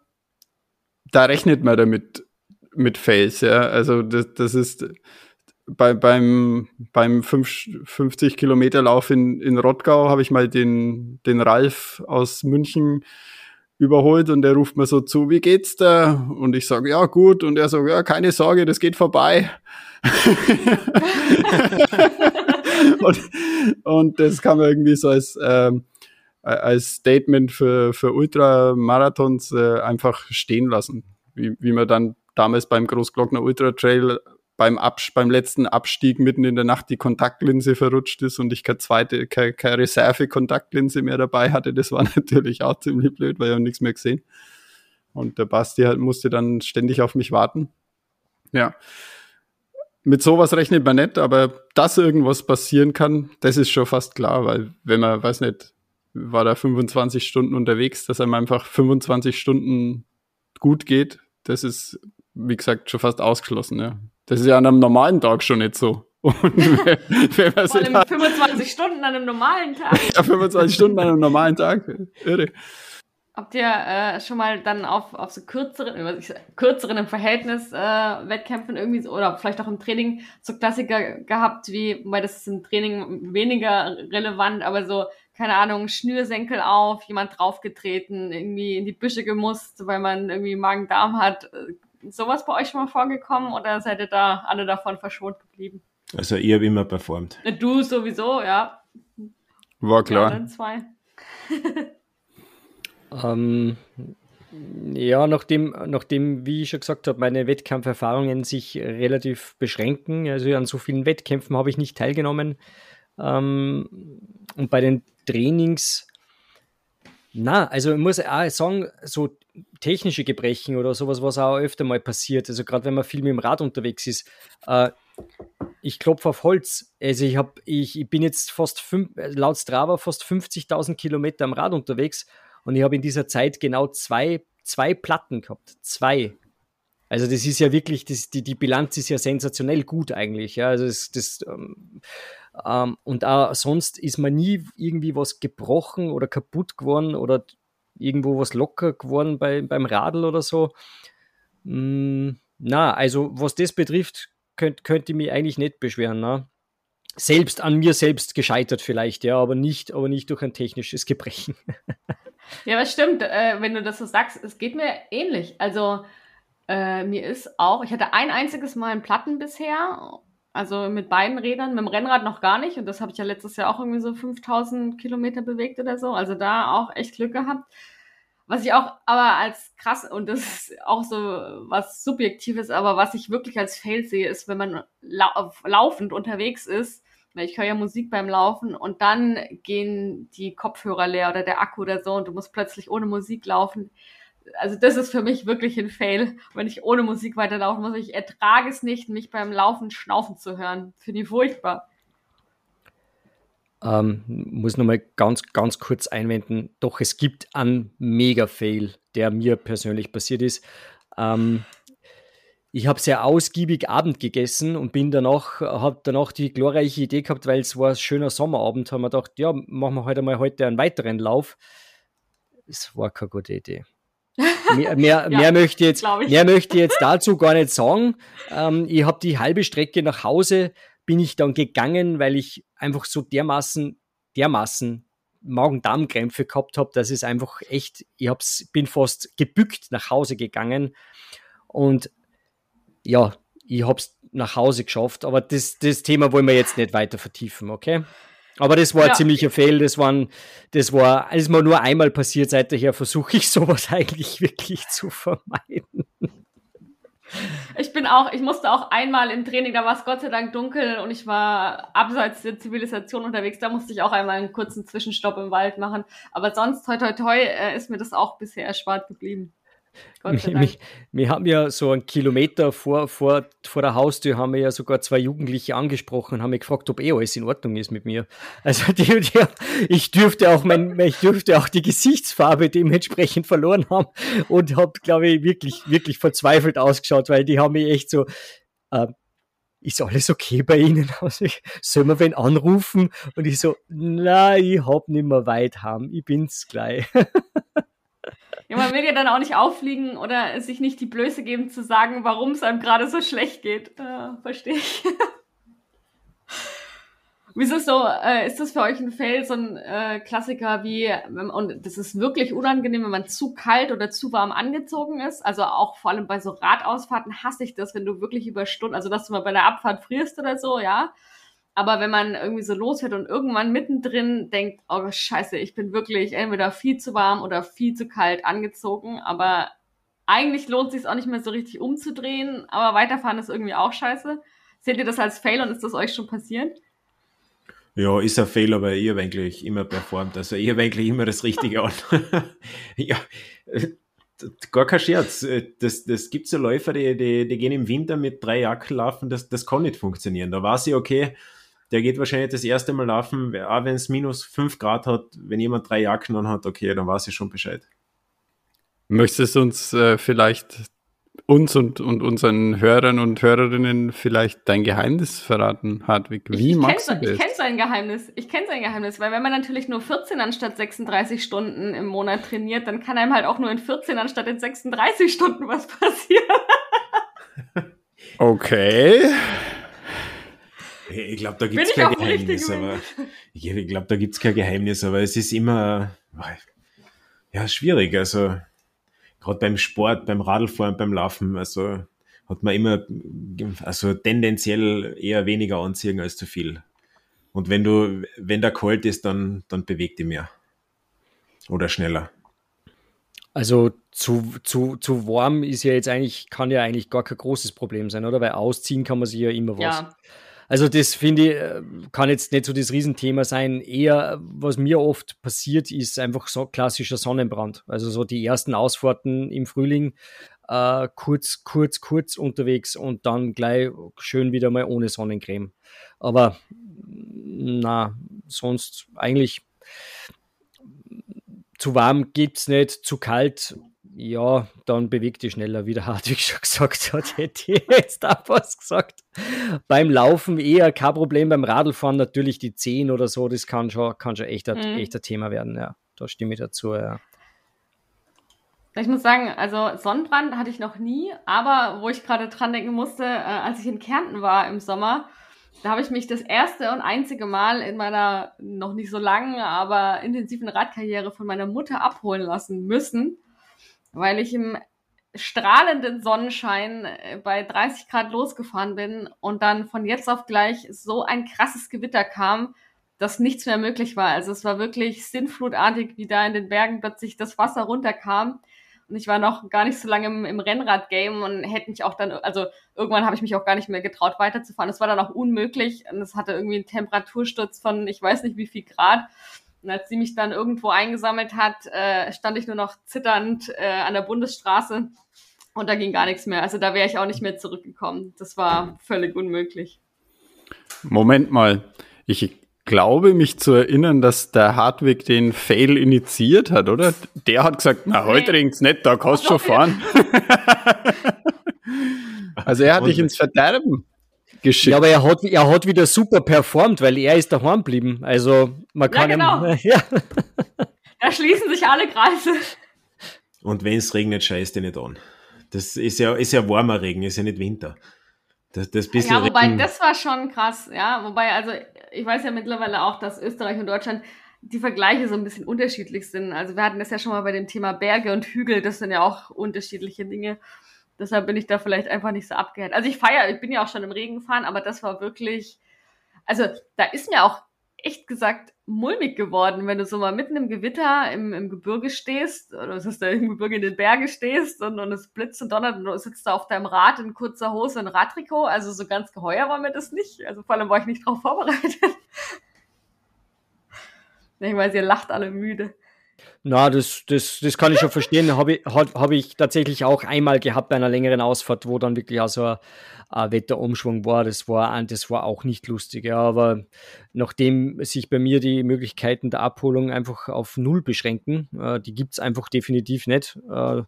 da rechnet man damit mit Fails, ja. Also das, das ist bei, beim, beim 50 Kilometer Lauf in, in Rottgau habe ich mal den, den Ralf aus München überholt und der ruft mir so zu, wie geht's da? Und ich sage, ja, gut. Und er sagt, ja, keine Sorge, das geht vorbei. und, und das kann man irgendwie so als, ähm, als Statement für, für Ultramarathons äh, einfach stehen lassen. Wie, wie man dann damals beim Großglockner Ultra Trail beim, Abs beim letzten Abstieg mitten in der Nacht die Kontaktlinse verrutscht ist und ich keine zweite, keine, keine Reserve-Kontaktlinse mehr dabei hatte. Das war natürlich auch ziemlich blöd, weil ich auch nichts mehr gesehen. Und der Basti halt musste dann ständig auf mich warten. Ja. Mit sowas rechnet man nicht, aber dass irgendwas passieren kann, das ist schon fast klar, weil wenn man, weiß nicht, war da 25 Stunden unterwegs, dass einem einfach 25 Stunden gut geht, das ist, wie gesagt, schon fast ausgeschlossen, ja. Das ist ja an einem normalen Tag schon nicht so. Und wenn, man Vor allem 25 Stunden an einem normalen Tag. ja, 25 Stunden an einem normalen Tag. Irre. Habt ihr äh, schon mal dann auf, auf so kürzeren, kürzeren im Verhältnis äh, Wettkämpfen irgendwie so, oder vielleicht auch im Training so Klassiker gehabt, wie, weil das ist im Training weniger relevant, aber so, keine Ahnung, Schnürsenkel auf, jemand draufgetreten, irgendwie in die Büsche gemusst, weil man irgendwie Magen-Darm hat sowas bei euch schon mal vorgekommen oder seid ihr da alle davon verschont geblieben? Also ich habe immer performt. Du sowieso, ja. War klar. Ja, zwei. ähm, Ja, nachdem, nachdem, wie ich schon gesagt habe, meine Wettkampferfahrungen sich relativ beschränken, also an so vielen Wettkämpfen habe ich nicht teilgenommen. Ähm, und bei den Trainings, na, also ich muss auch sagen, so technische Gebrechen oder sowas, was auch öfter mal passiert, also gerade wenn man viel mit dem Rad unterwegs ist, äh, ich klopfe auf Holz. Also ich, hab, ich, ich bin jetzt fast, fünf, laut Strava, fast 50.000 Kilometer am Rad unterwegs und ich habe in dieser Zeit genau zwei, zwei Platten gehabt. Zwei. Also das ist ja wirklich, das, die, die Bilanz ist ja sensationell gut eigentlich. Ja. Also das, das, ähm, ähm, und auch sonst ist man nie irgendwie was gebrochen oder kaputt geworden oder irgendwo was locker geworden bei, beim Radl oder so. Mm, na, also was das betrifft, könnt, könnte ich mich eigentlich nicht beschweren. Ne? Selbst an mir selbst gescheitert vielleicht, ja, aber nicht, aber nicht durch ein technisches Gebrechen. Ja, das stimmt, äh, wenn du das so sagst, es geht mir ähnlich. Also äh, mir ist auch, ich hatte ein einziges Mal einen Platten bisher, also mit beiden Rädern, mit dem Rennrad noch gar nicht und das habe ich ja letztes Jahr auch irgendwie so 5000 Kilometer bewegt oder so, also da auch echt Glück gehabt. Was ich auch aber als krass, und das ist auch so was Subjektives, aber was ich wirklich als Fail sehe, ist, wenn man lau laufend unterwegs ist weil ich höre ja Musik beim Laufen und dann gehen die Kopfhörer leer oder der Akku oder so und du musst plötzlich ohne Musik laufen. Also das ist für mich wirklich ein Fail, wenn ich ohne Musik weiterlaufen muss. Ich ertrage es nicht, mich beim Laufen schnaufen zu hören. Finde ich furchtbar. Ähm, muss nochmal ganz, ganz kurz einwenden. Doch es gibt einen Mega-Fail, der mir persönlich passiert ist. Ähm, ich habe sehr ausgiebig Abend gegessen und bin danach, habe danach die glorreiche Idee gehabt, weil es war ein schöner Sommerabend, haben wir gedacht, ja, machen wir heute mal heute einen weiteren Lauf. Es war keine gute Idee. Mehr, mehr, ja, mehr, möchte jetzt, mehr möchte ich jetzt dazu gar nicht sagen. Ähm, ich habe die halbe Strecke nach Hause, bin ich dann gegangen, weil ich einfach so dermaßen, dermaßen Magen-Darm-Krämpfe gehabt habe, dass es einfach echt, ich hab's, bin fast gebückt nach Hause gegangen. Und ja, ich habe es nach Hause geschafft, aber das, das Thema wollen wir jetzt nicht weiter vertiefen, okay? Aber das war ja. ein ziemlicher Fehl, das, waren, das war, das ist mir nur einmal passiert, seither versuche ich sowas eigentlich wirklich zu vermeiden. Ich bin auch, ich musste auch einmal im Training, da war es Gott sei Dank dunkel und ich war abseits der Zivilisation unterwegs, da musste ich auch einmal einen kurzen Zwischenstopp im Wald machen. Aber sonst, toi toi toi, äh, ist mir das auch bisher erspart geblieben. Wir, wir, haben ja so einen Kilometer vor, vor, vor der Haustür haben wir ja sogar zwei Jugendliche angesprochen und haben mich gefragt, ob eh alles in Ordnung ist mit mir. Also die, die, ich dürfte auch mein, ich dürfte auch die Gesichtsfarbe dementsprechend verloren haben und habe, glaube ich, wirklich, wirklich verzweifelt ausgeschaut, weil die haben mich echt so, äh, ist alles okay bei Ihnen? Also ich, soll man wen anrufen? Und ich so, na, ich hab nicht mehr weit haben, ich bin's gleich. Ja, man will ja dann auch nicht auffliegen oder sich nicht die Blöße geben zu sagen, warum es einem gerade so schlecht geht. Äh, Verstehe ich. Wieso so, äh, ist das für euch ein Fail, so ein äh, Klassiker wie, und das ist wirklich unangenehm, wenn man zu kalt oder zu warm angezogen ist. Also auch vor allem bei so Radausfahrten hasse ich das, wenn du wirklich über Stunden, also dass du mal bei der Abfahrt frierst oder so, ja. Aber wenn man irgendwie so losfährt und irgendwann mittendrin denkt, oh scheiße, ich bin wirklich entweder viel zu warm oder viel zu kalt angezogen, aber eigentlich lohnt es sich auch nicht mehr so richtig umzudrehen, aber weiterfahren ist irgendwie auch scheiße. Seht ihr das als Fail und ist das euch schon passiert? Ja, ist ein Fail, aber ich habe eigentlich immer performt. Also ich habe eigentlich immer das Richtige an. ja, gar kein Scherz. Das, das gibt so Läufer, die, die, die gehen im Winter mit drei Jacken laufen, das, das kann nicht funktionieren. Da weiß ich, okay, der geht wahrscheinlich das erste Mal laufen, auch wenn es minus 5 Grad hat, wenn jemand drei Jacken an hat, okay, dann weiß ich schon Bescheid. Möchtest du uns äh, vielleicht uns und, und unseren Hörern und Hörerinnen vielleicht dein Geheimnis verraten, Hartwig? Wie ich, ich machst kenn, du das? Ich kenne sein Geheimnis. Ich kenne sein Geheimnis, weil wenn man natürlich nur 14 anstatt 36 Stunden im Monat trainiert, dann kann einem halt auch nur in 14 anstatt in 36 Stunden was passieren. okay. Ich glaube, da gibt es kein Geheimnis, aber ich glaube, da gibt es kein Geheimnis, aber es ist immer ja schwierig. Also gerade beim Sport, beim Radlfahren, beim Laufen, also hat man immer also tendenziell eher weniger anziehen als zu viel. Und wenn du, wenn der kalt ist, dann, dann bewegt die mehr. Oder schneller. Also zu, zu, zu warm ist ja jetzt eigentlich, kann ja eigentlich gar kein großes Problem sein, oder? Weil ausziehen kann man sich ja immer was. Ja. Also das finde ich, äh, kann jetzt nicht so das Riesenthema sein. Eher, was mir oft passiert, ist einfach so klassischer Sonnenbrand. Also so die ersten Ausfahrten im Frühling, äh, kurz, kurz, kurz unterwegs und dann gleich schön wieder mal ohne Sonnencreme. Aber na, sonst eigentlich zu warm gibt es nicht, zu kalt ja, dann bewegt dich schneller, wie der Hartwig schon gesagt hat, hätte ich jetzt auch was gesagt. Beim Laufen eher kein Problem, beim Radlfahren natürlich die Zehen oder so, das kann schon, kann schon echt, ein, mhm. echt ein Thema werden, ja. Da stimme ich dazu, ja. Ich muss sagen, also Sonnenbrand hatte ich noch nie, aber wo ich gerade dran denken musste, äh, als ich in Kärnten war im Sommer, da habe ich mich das erste und einzige Mal in meiner noch nicht so langen, aber intensiven Radkarriere von meiner Mutter abholen lassen müssen weil ich im strahlenden Sonnenschein äh, bei 30 Grad losgefahren bin und dann von jetzt auf gleich so ein krasses Gewitter kam, dass nichts mehr möglich war. Also es war wirklich sinnflutartig, wie da in den Bergen plötzlich das Wasser runterkam. Und ich war noch gar nicht so lange im, im Rennrad-Game und hätte mich auch dann, also irgendwann habe ich mich auch gar nicht mehr getraut, weiterzufahren. Es war dann auch unmöglich und es hatte irgendwie einen Temperatursturz von ich weiß nicht wie viel Grad. Und als sie mich dann irgendwo eingesammelt hat, äh, stand ich nur noch zitternd äh, an der Bundesstraße und da ging gar nichts mehr. Also da wäre ich auch nicht mehr zurückgekommen. Das war völlig unmöglich. Moment mal. Ich glaube, mich zu erinnern, dass der Hartwig den Fail initiiert hat, oder? Der hat gesagt, na, heute nee. ringt's nicht, da kannst du schon fahren. also er hat dich ins Verderben geschickt. Ja, aber er hat, er hat wieder super performt, weil er ist daheim geblieben. Also man kann ja, genau. Ihm, ja. Da schließen sich alle Kreise. Und wenn es regnet, scheißt er nicht an. Das ist ja, ist ja warmer Regen, ist ja nicht Winter. Das, das bisschen ja, wobei Regen, das war schon krass, ja. Wobei, also ich weiß ja mittlerweile auch, dass Österreich und Deutschland die Vergleiche so ein bisschen unterschiedlich sind. Also wir hatten das ja schon mal bei dem Thema Berge und Hügel, das sind ja auch unterschiedliche Dinge. Deshalb bin ich da vielleicht einfach nicht so abgehört. Also ich feiere, ich bin ja auch schon im Regen gefahren, aber das war wirklich, also da ist mir auch echt gesagt mulmig geworden, wenn du so mal mitten im Gewitter im, im Gebirge stehst, oder was ist da im Gebirge in den Bergen stehst und, und es blitzt und donnert und du sitzt da auf deinem Rad in kurzer Hose und Radtrikot. Also so ganz geheuer war mir das nicht. Also vor allem war ich nicht drauf vorbereitet. ich weiß, ihr lacht alle müde. Na, das, das, das kann ich schon verstehen. Habe ich, hab, ich tatsächlich auch einmal gehabt bei einer längeren Ausfahrt, wo dann wirklich also ein, ein Wetterumschwung war. Das war, das war auch nicht lustig. Ja, aber nachdem sich bei mir die Möglichkeiten der Abholung einfach auf Null beschränken, äh, die gibt es einfach definitiv nicht, äh,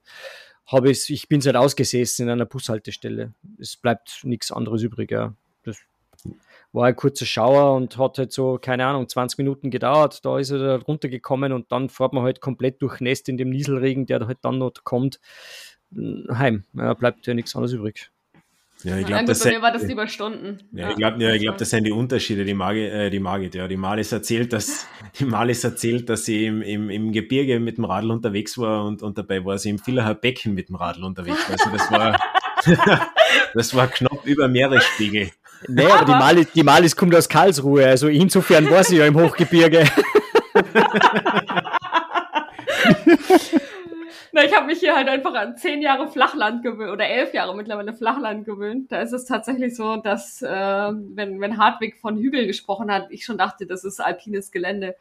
habe ich, ich bin halt ausgesessen in einer Bushaltestelle. Es bleibt nichts anderes übrig. Ja. War ein kurzer Schauer und hat halt so, keine Ahnung, 20 Minuten gedauert. Da ist er da runtergekommen und dann fährt man halt komplett durchnässt in dem Nieselregen, der halt dann noch kommt, heim. Ja, bleibt ja nichts anderes übrig. Ja, ich glaube, das, war das über Stunden. Ja, ich glaube, ja, glaub, das sind die Unterschiede. Die Margit, äh, die Margit, ja, die Malis erzählt, dass die Malis erzählt, dass sie im, im, im Gebirge mit dem Radl unterwegs war und, und dabei war sie im Villacher Becken mit dem Radl unterwegs. Also das war, das war knapp über Meeresspiegel. Nee, aber, aber die, Malis, die Malis kommt aus Karlsruhe, also insofern war sie ja im Hochgebirge. Na, ich habe mich hier halt einfach an zehn Jahre Flachland gewöhnt oder elf Jahre mittlerweile Flachland gewöhnt. Da ist es tatsächlich so, dass äh, wenn, wenn Hartwig von Hügel gesprochen hat, ich schon dachte, das ist alpines Gelände.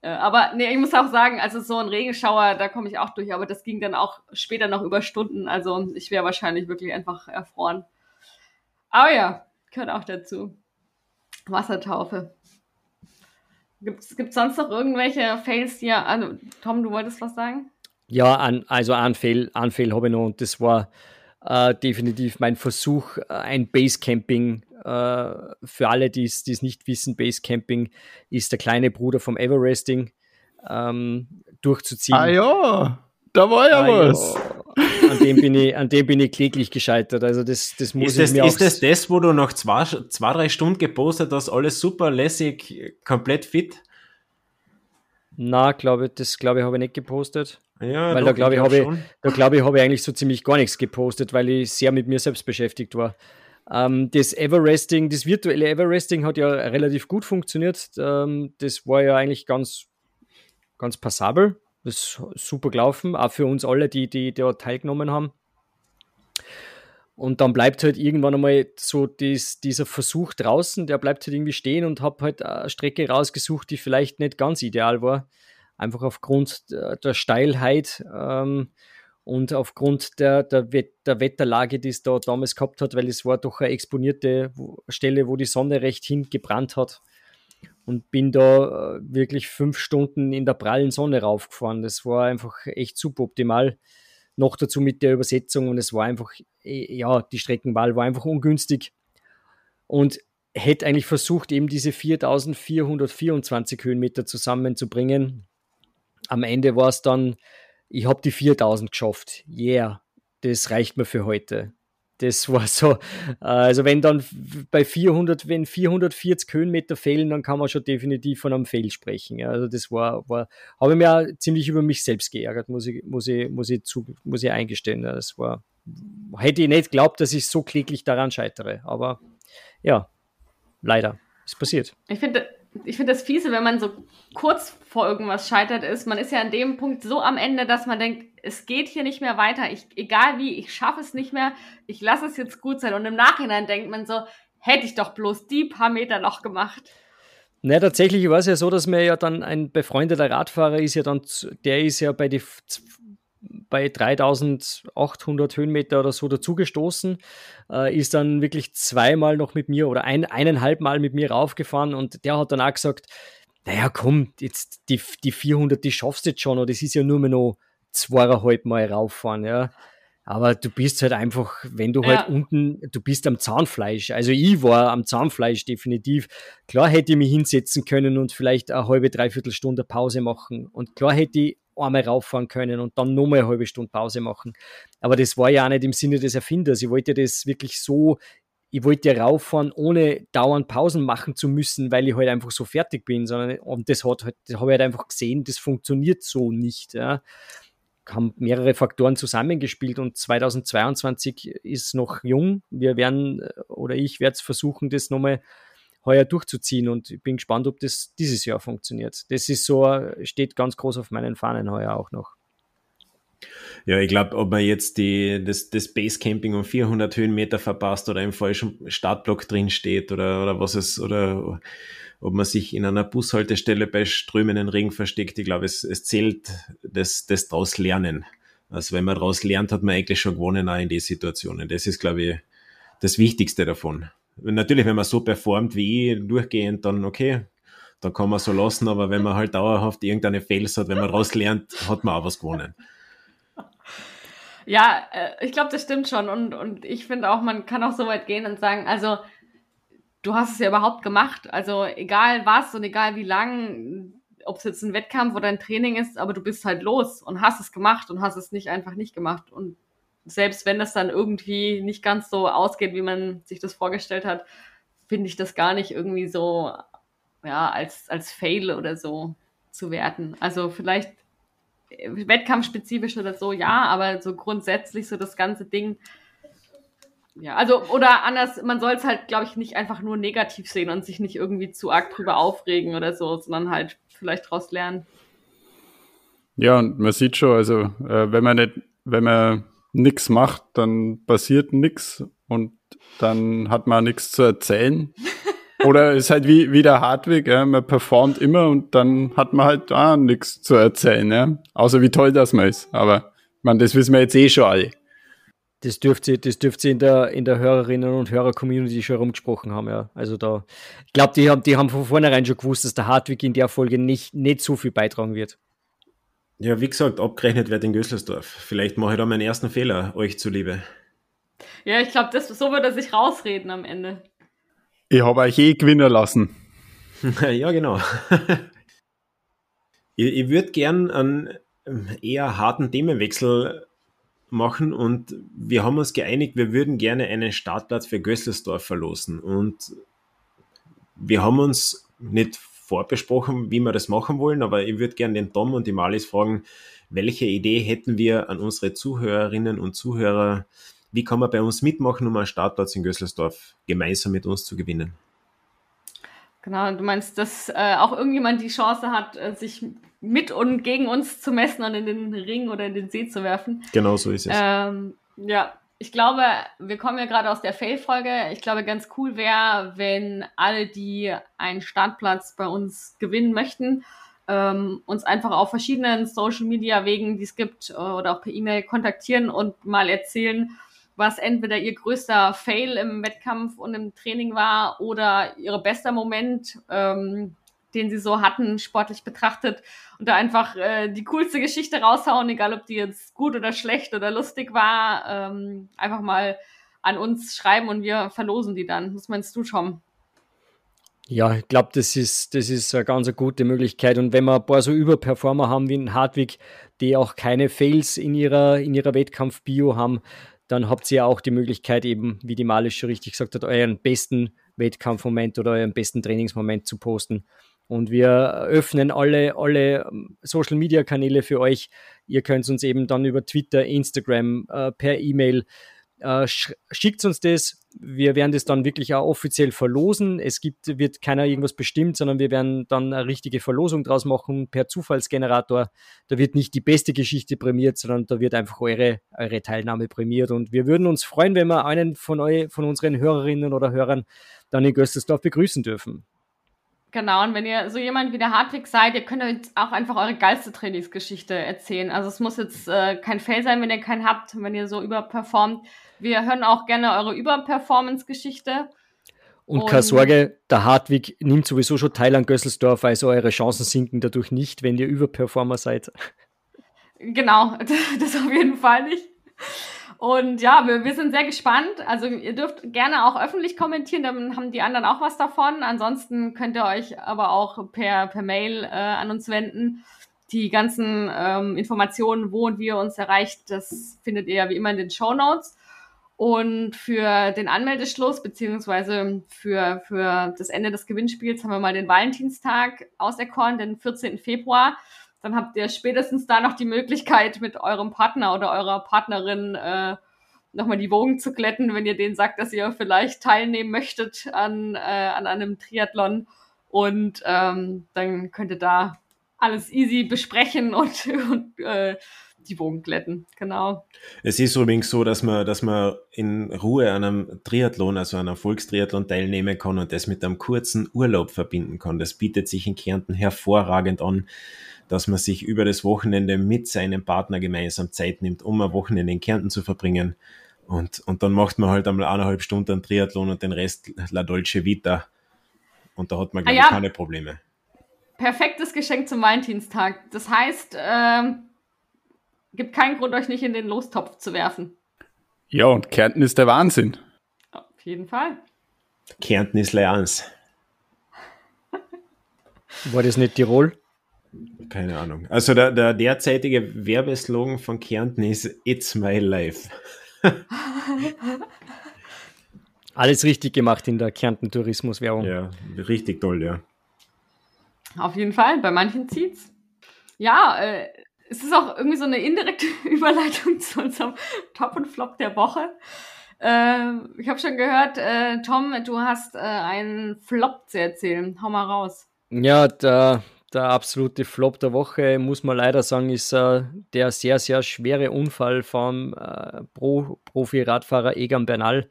Äh, aber nee, ich muss auch sagen, also so ein Regenschauer, da komme ich auch durch, aber das ging dann auch später noch über Stunden. Also ich wäre wahrscheinlich wirklich einfach erfroren. Aber ja, gehört auch dazu. Wassertaufe. Gibt es sonst noch irgendwelche Fails hier? Also, Tom, du wolltest was sagen? Ja, an, also ein Fail, ein Fail habe ich noch und das war äh, definitiv mein Versuch, äh, ein Basecamping äh, für alle, die es nicht wissen. Basecamping ist der kleine Bruder vom Everesting ähm, durchzuziehen. Ah ja, da war ja ah, was. Ja an dem bin ich, an dem bin ich kläglich gescheitert. Also das, das muss ist das, mir Ist das das, wo du nach zwei, zwei, drei Stunden gepostet hast, alles super lässig, komplett fit? Na, glaube das glaube ich habe ich nicht gepostet. Ja, weil doch, da glaube ich, habe ich, da glaube ich, habe ich eigentlich so ziemlich gar nichts gepostet, weil ich sehr mit mir selbst beschäftigt war. Ähm, das Everesting, das virtuelle Everesting hat ja relativ gut funktioniert. Ähm, das war ja eigentlich ganz, ganz passabel Das ist super gelaufen, auch für uns alle, die, die dort teilgenommen haben. Und dann bleibt halt irgendwann einmal so dies, dieser Versuch draußen, der bleibt halt irgendwie stehen und habe halt eine Strecke rausgesucht, die vielleicht nicht ganz ideal war. Einfach aufgrund der, der Steilheit ähm, und aufgrund der, der, der, Wetterlage, die es da damals gehabt hat, weil es war doch eine exponierte Stelle, wo die Sonne recht hingebrannt hat. Und bin da äh, wirklich fünf Stunden in der prallen Sonne raufgefahren. Das war einfach echt super optimal noch dazu mit der Übersetzung und es war einfach, eh, ja, die Streckenwahl war einfach ungünstig und hätte eigentlich versucht, eben diese 4424 Höhenmeter zusammenzubringen. Am Ende war es dann, ich habe die 4000 geschafft. Yeah, das reicht mir für heute das war so, also wenn dann bei 400, wenn 440 Höhenmeter fehlen, dann kann man schon definitiv von einem Fail sprechen. Also das war, war habe ich mir ziemlich über mich selbst geärgert, muss ich, muss ich, muss ich, zu, muss ich eingestehen. Das war, hätte ich nicht geglaubt, dass ich so kläglich daran scheitere, aber ja, leider, ist passiert. Ich finde, ich finde das fiese, wenn man so kurz vor irgendwas scheitert ist. Man ist ja an dem Punkt so am Ende, dass man denkt, es geht hier nicht mehr weiter. Ich, egal wie, ich schaffe es nicht mehr. Ich lasse es jetzt gut sein. Und im Nachhinein denkt man so, hätte ich doch bloß die paar Meter noch gemacht. Na, tatsächlich war es ja so, dass mir ja dann ein befreundeter Radfahrer ist ja dann, der ist ja bei die bei 3800 Höhenmeter oder so dazugestoßen, äh, ist dann wirklich zweimal noch mit mir oder ein, eineinhalb Mal mit mir raufgefahren und der hat dann auch gesagt, naja, komm, jetzt die, die 400, die schaffst du jetzt schon, oder das ist ja nur mehr noch zweieinhalb Mal rauffahren, ja. Aber du bist halt einfach, wenn du halt ja. halt unten, du bist am Zahnfleisch. Also ich war am Zahnfleisch definitiv. Klar hätte ich mich hinsetzen können und vielleicht eine halbe, dreiviertel Stunde Pause machen. Und klar hätte ich einmal rauffahren können und dann nochmal eine halbe Stunde Pause machen. Aber das war ja auch nicht im Sinne des Erfinders. Ich wollte das wirklich so, ich wollte rauffahren, ohne dauernd Pausen machen zu müssen, weil ich halt einfach so fertig bin, sondern und das hat halt, das habe ich halt einfach gesehen, das funktioniert so nicht. Ja. Haben mehrere Faktoren zusammengespielt und 2022 ist noch jung. Wir werden oder ich werde es versuchen, das nochmal heuer durchzuziehen und ich bin gespannt, ob das dieses Jahr funktioniert. Das ist so, steht ganz groß auf meinen Fahnen heuer auch noch. Ja, ich glaube, ob man jetzt die, das, das Basecamping um 400 Höhenmeter verpasst oder im falschen Startblock drin steht oder, oder was es, oder ob man sich in einer Bushaltestelle bei strömenden Regen versteckt. Ich glaube, es, es zählt das, das daraus lernen. Also wenn man daraus lernt, hat man eigentlich schon gewonnen auch in die Situationen. Das ist, glaube ich, das Wichtigste davon natürlich, wenn man so performt wie ich durchgehend, dann okay, da kann man so lassen, aber wenn man halt dauerhaft irgendeine Fails hat, wenn man raus lernt, hat man auch was gewonnen. Ja, äh, ich glaube, das stimmt schon. Und, und ich finde auch, man kann auch so weit gehen und sagen, also du hast es ja überhaupt gemacht. Also egal was und egal wie lang, ob es jetzt ein Wettkampf oder ein Training ist, aber du bist halt los und hast es gemacht und hast es nicht einfach nicht gemacht. Und selbst wenn das dann irgendwie nicht ganz so ausgeht, wie man sich das vorgestellt hat, finde ich das gar nicht irgendwie so, ja, als, als Fail oder so zu werten. Also vielleicht wettkampfspezifisch oder so, ja, aber so grundsätzlich so das ganze Ding. Ja, also, oder anders, man soll es halt, glaube ich, nicht einfach nur negativ sehen und sich nicht irgendwie zu arg drüber aufregen oder so, sondern halt vielleicht daraus lernen. Ja, und man sieht schon, also, äh, wenn man nicht, wenn man nichts macht, dann passiert nichts und dann hat man nichts zu erzählen. Oder ist halt wie, wie der Hartwig, ja, man performt immer und dann hat man halt ah, nichts zu erzählen, ja. Außer wie toll das man ist. Aber man, das wissen wir jetzt eh schon alle. Das dürfte, das dürfte in der, in der Hörerinnen und Hörer-Community schon rumgesprochen haben, ja. Also da, ich glaube, die haben, die haben von vornherein schon gewusst, dass der Hartwig in der Folge nicht, nicht so viel beitragen wird. Ja, wie gesagt, abgerechnet wird in Gößlersdorf. Vielleicht mache ich da meinen ersten Fehler, euch zuliebe. Ja, ich glaube, so wird er sich rausreden am Ende. Ich habe euch eh gewinnen lassen. ja, genau. ich ich würde gern einen eher harten Themenwechsel machen und wir haben uns geeinigt, wir würden gerne einen Startplatz für Gößlersdorf verlosen und wir haben uns nicht vorbesprochen, wie wir das machen wollen, aber ich würde gerne den Tom und die Malis fragen, welche Idee hätten wir an unsere Zuhörerinnen und Zuhörer? Wie kann man bei uns mitmachen, um einen Startplatz in Gösselsdorf gemeinsam mit uns zu gewinnen? Genau, du meinst, dass äh, auch irgendjemand die Chance hat, äh, sich mit und gegen uns zu messen und in den Ring oder in den See zu werfen. Genau so ist es. Ähm, ja, ich glaube, wir kommen ja gerade aus der Fail-Folge. Ich glaube, ganz cool wäre, wenn alle, die einen Startplatz bei uns gewinnen möchten, ähm, uns einfach auf verschiedenen Social-Media-Wegen, die es gibt, äh, oder auch per E-Mail kontaktieren und mal erzählen, was entweder ihr größter Fail im Wettkampf und im Training war oder ihr bester Moment, ähm, den sie so hatten, sportlich betrachtet und da einfach äh, die coolste Geschichte raushauen, egal ob die jetzt gut oder schlecht oder lustig war, ähm, einfach mal an uns schreiben und wir verlosen die dann. Was meinst du, Tom? Ja, ich glaube, das ist, das ist eine ganz gute Möglichkeit. Und wenn wir ein paar so Überperformer haben wie in Hartwig, die auch keine Fails in ihrer, in ihrer Wettkampf-Bio haben, dann habt ihr ja auch die Möglichkeit, eben, wie die Malisch schon richtig gesagt hat, euren besten Wettkampfmoment oder euren besten Trainingsmoment zu posten. Und wir öffnen alle, alle ähm, Social Media Kanäle für euch. Ihr könnt uns eben dann über Twitter, Instagram, äh, per E-Mail äh, schickt uns das. Wir werden das dann wirklich auch offiziell verlosen. Es gibt, wird keiner irgendwas bestimmt, sondern wir werden dann eine richtige Verlosung draus machen per Zufallsgenerator. Da wird nicht die beste Geschichte prämiert, sondern da wird einfach eure, eure Teilnahme prämiert. Und wir würden uns freuen, wenn wir einen von, eu, von unseren Hörerinnen oder Hörern dann in Göstersdorf begrüßen dürfen. Genau, und wenn ihr so jemand wie der Hartwig seid, ihr könnt euch auch einfach eure geilste Trainingsgeschichte erzählen. Also es muss jetzt äh, kein Fail sein, wenn ihr keinen habt, wenn ihr so überperformt. Wir hören auch gerne eure Überperformance-Geschichte. Und, und, keine Sorge, der Hartwig nimmt sowieso schon teil an Gösselsdorf, also eure Chancen sinken dadurch nicht, wenn ihr Überperformer seid. Genau, das auf jeden Fall nicht. Und ja, wir, wir sind sehr gespannt. Also ihr dürft gerne auch öffentlich kommentieren, dann haben die anderen auch was davon. Ansonsten könnt ihr euch aber auch per, per Mail äh, an uns wenden. Die ganzen ähm, Informationen, wo und wie ihr uns erreicht, das findet ihr ja wie immer in den Show Notes. Und für den Anmeldeschluss beziehungsweise für, für das Ende des Gewinnspiels haben wir mal den Valentinstag auserkoren, den 14. Februar dann habt ihr spätestens da noch die Möglichkeit, mit eurem Partner oder eurer Partnerin äh, nochmal die Wogen zu glätten, wenn ihr denen sagt, dass ihr vielleicht teilnehmen möchtet an, äh, an einem Triathlon. Und ähm, dann könnt ihr da alles easy besprechen und, und äh, die Wogen glätten. Genau. Es ist übrigens so, dass man, dass man in Ruhe an einem Triathlon, also an einem Volkstriathlon teilnehmen kann und das mit einem kurzen Urlaub verbinden kann. Das bietet sich in Kärnten hervorragend an dass man sich über das Wochenende mit seinem Partner gemeinsam Zeit nimmt, um ein Wochenende in Kärnten zu verbringen. Und, und dann macht man halt einmal eineinhalb Stunden einen Triathlon und den Rest La Dolce Vita. Und da hat man, glaube ah, ja. keine Probleme. Perfektes Geschenk zum Valentinstag. Das heißt, äh, gibt keinen Grund, euch nicht in den Lostopf zu werfen. Ja, und Kärnten ist der Wahnsinn. Auf jeden Fall. Kärnten ist Leans. War das nicht Tirol? Keine Ahnung. Also der, der derzeitige Werbeslogan von Kärnten ist It's my life. Alles richtig gemacht in der Kärnten Tourismuswerbung. Ja, richtig toll, ja. Auf jeden Fall, bei manchen zieht's. Ja, äh, es ist auch irgendwie so eine indirekte Überleitung zu unserem Top und Flop der Woche. Äh, ich habe schon gehört, äh, Tom, du hast äh, einen Flop zu erzählen. Hau mal raus. Ja, der der absolute Flop der Woche, muss man leider sagen, ist äh, der sehr, sehr schwere Unfall vom äh, Pro Profi-Radfahrer Egan Bernal.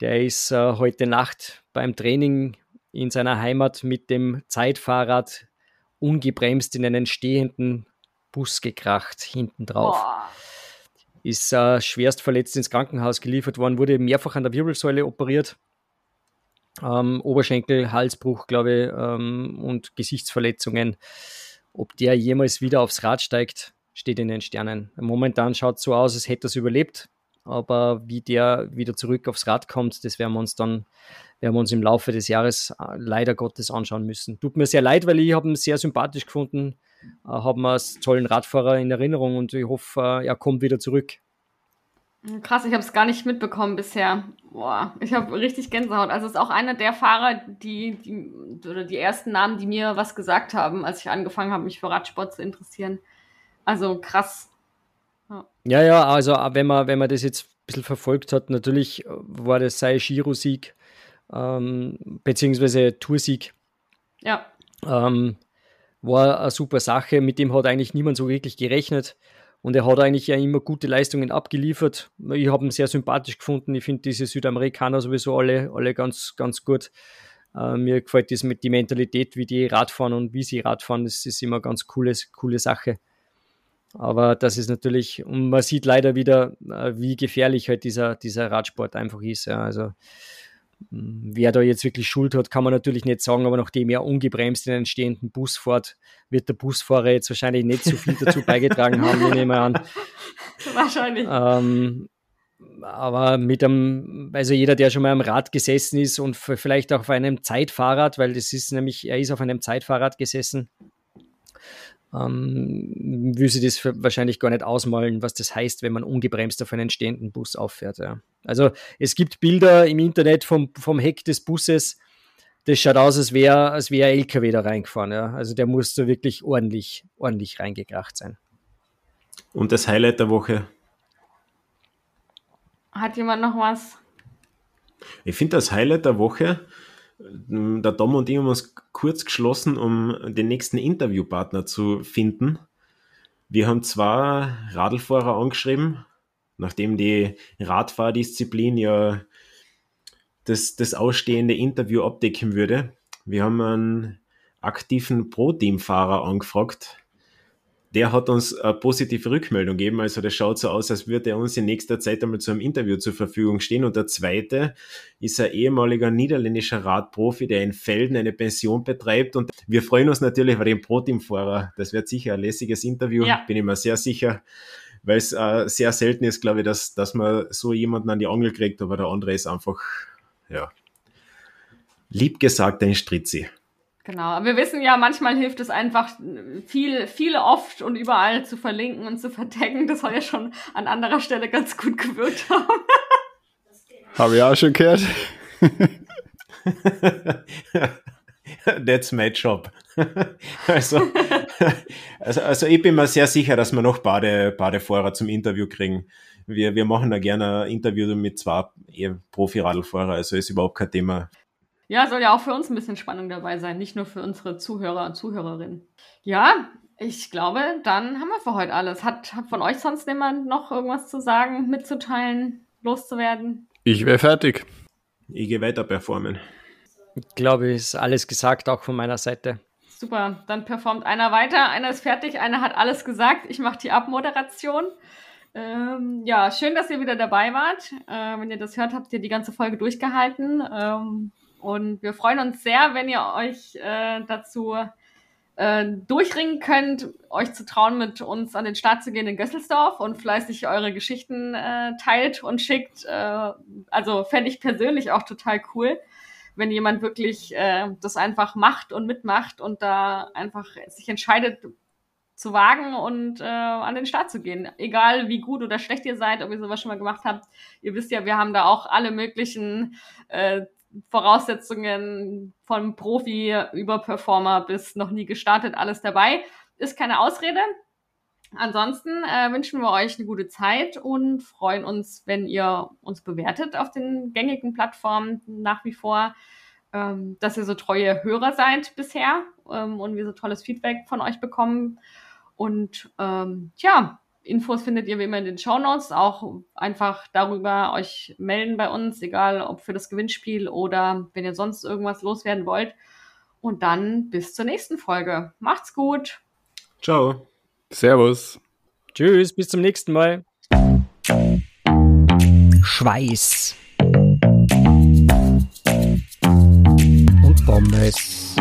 Der ist äh, heute Nacht beim Training in seiner Heimat mit dem Zeitfahrrad ungebremst in einen stehenden Bus gekracht, hinten drauf. Boah. Ist äh, schwerst verletzt ins Krankenhaus geliefert worden, wurde mehrfach an der Wirbelsäule operiert ähm, Oberschenkel, Halsbruch, glaube ich, ähm, und Gesichtsverletzungen. Ob der jemals wieder aufs Rad steigt, steht in den Sternen. Momentan schaut es so aus, als hätte er es überlebt, aber wie der wieder zurück aufs Rad kommt, das werden wir uns dann werden wir uns im Laufe des Jahres äh, leider Gottes anschauen müssen. Tut mir sehr leid, weil ich habe ihn sehr sympathisch gefunden, äh, habe ihn als tollen Radfahrer in Erinnerung und ich hoffe, äh, er kommt wieder zurück. Krass, ich habe es gar nicht mitbekommen bisher. Boah, ich habe richtig Gänsehaut. Also es ist auch einer der Fahrer, die, die oder die ersten Namen, die mir was gesagt haben, als ich angefangen habe, mich für Radsport zu interessieren. Also krass. Ja, ja, ja also wenn man, wenn man das jetzt ein bisschen verfolgt hat, natürlich war das sein Giro-Sieg ähm, beziehungsweise Toursieg. Ja. Ähm, war eine super Sache. Mit dem hat eigentlich niemand so wirklich gerechnet. Und er hat eigentlich ja immer gute Leistungen abgeliefert. Ich habe ihn sehr sympathisch gefunden. Ich finde diese Südamerikaner sowieso alle, alle ganz, ganz gut. Äh, mir gefällt das mit die Mentalität, wie die Radfahren und wie sie Radfahren. Das ist immer ganz coole, coole Sache. Aber das ist natürlich, und man sieht leider wieder, äh, wie gefährlich halt dieser, dieser Radsport einfach ist. Ja. Also Wer da jetzt wirklich Schuld hat, kann man natürlich nicht sagen, aber nachdem er ungebremst in einen stehenden Bus fährt, wird der Busfahrer jetzt wahrscheinlich nicht so viel dazu beigetragen haben, ich nehme an. Wahrscheinlich. Ähm, aber mit einem, also jeder, der schon mal am Rad gesessen ist und vielleicht auch auf einem Zeitfahrrad, weil das ist nämlich, er ist auf einem Zeitfahrrad gesessen, ähm, will sie das wahrscheinlich gar nicht ausmalen, was das heißt, wenn man ungebremst auf einen stehenden Bus auffährt. Ja. Also es gibt Bilder im Internet vom, vom Heck des Busses, das schaut aus, als wäre als wär ein LKW da reingefahren. Ja. Also der muss da wirklich ordentlich, ordentlich reingekracht sein. Und das Highlight der Woche? Hat jemand noch was? Ich finde das Highlight der Woche, der Dom und ich haben uns kurz geschlossen, um den nächsten Interviewpartner zu finden. Wir haben zwei Radlfahrer angeschrieben, nachdem die Radfahrdisziplin ja das, das ausstehende Interview abdecken würde. Wir haben einen aktiven Pro-Team-Fahrer angefragt, der hat uns eine positive Rückmeldung gegeben. Also das schaut so aus, als würde er uns in nächster Zeit einmal zu einem Interview zur Verfügung stehen. Und der zweite ist ein ehemaliger niederländischer Radprofi, der in Felden eine Pension betreibt. Und wir freuen uns natürlich über den Pro-Team-Fahrer. Das wird sicher ein lässiges Interview, ja. bin ich mir sehr sicher. Weil es äh, sehr selten ist, glaube ich, dass, dass man so jemanden an die Angel kriegt, aber der andere ist einfach, ja, lieb gesagt ein Stritzi. Genau, aber wir wissen ja, manchmal hilft es einfach, viel, viele oft und überall zu verlinken und zu vertaggen. Das soll ja schon an anderer Stelle ganz gut gewirkt haben. Habe ich auch schon gehört. That's my job. also, also, also ich bin mir sehr sicher, dass wir noch Bade, Badefahrer zum Interview kriegen. Wir, wir machen da gerne ein Interview mit zwei Profi-Radlfahrer, also ist überhaupt kein Thema. Ja, soll ja auch für uns ein bisschen Spannung dabei sein, nicht nur für unsere Zuhörer und Zuhörerinnen. Ja, ich glaube, dann haben wir für heute alles. Hat, hat von euch sonst jemand noch irgendwas zu sagen, mitzuteilen, loszuwerden? Ich wäre fertig. Ich gehe weiter performen. Ich glaube, ist alles gesagt, auch von meiner Seite. Super, dann performt einer weiter, einer ist fertig, einer hat alles gesagt. Ich mache die Abmoderation. Ähm, ja, schön, dass ihr wieder dabei wart. Äh, wenn ihr das hört, habt ihr die ganze Folge durchgehalten. Ähm, und wir freuen uns sehr, wenn ihr euch äh, dazu äh, durchringen könnt, euch zu trauen, mit uns an den Start zu gehen in Gösselsdorf und fleißig eure Geschichten äh, teilt und schickt. Äh, also fände ich persönlich auch total cool, wenn jemand wirklich äh, das einfach macht und mitmacht und da einfach sich entscheidet, zu wagen und äh, an den Start zu gehen. Egal wie gut oder schlecht ihr seid, ob ihr sowas schon mal gemacht habt. Ihr wisst ja, wir haben da auch alle möglichen äh, Voraussetzungen von Profi über Performer bis noch nie gestartet, alles dabei. Ist keine Ausrede. Ansonsten äh, wünschen wir euch eine gute Zeit und freuen uns, wenn ihr uns bewertet auf den gängigen Plattformen nach wie vor, ähm, dass ihr so treue Hörer seid bisher ähm, und wir so tolles Feedback von euch bekommen. Und ähm, ja, Infos findet ihr wie immer in den Show Notes. Auch einfach darüber euch melden bei uns, egal ob für das Gewinnspiel oder wenn ihr sonst irgendwas loswerden wollt. Und dann bis zur nächsten Folge. Macht's gut. Ciao. Servus. Tschüss, bis zum nächsten Mal. Schweiß. Und Pommes.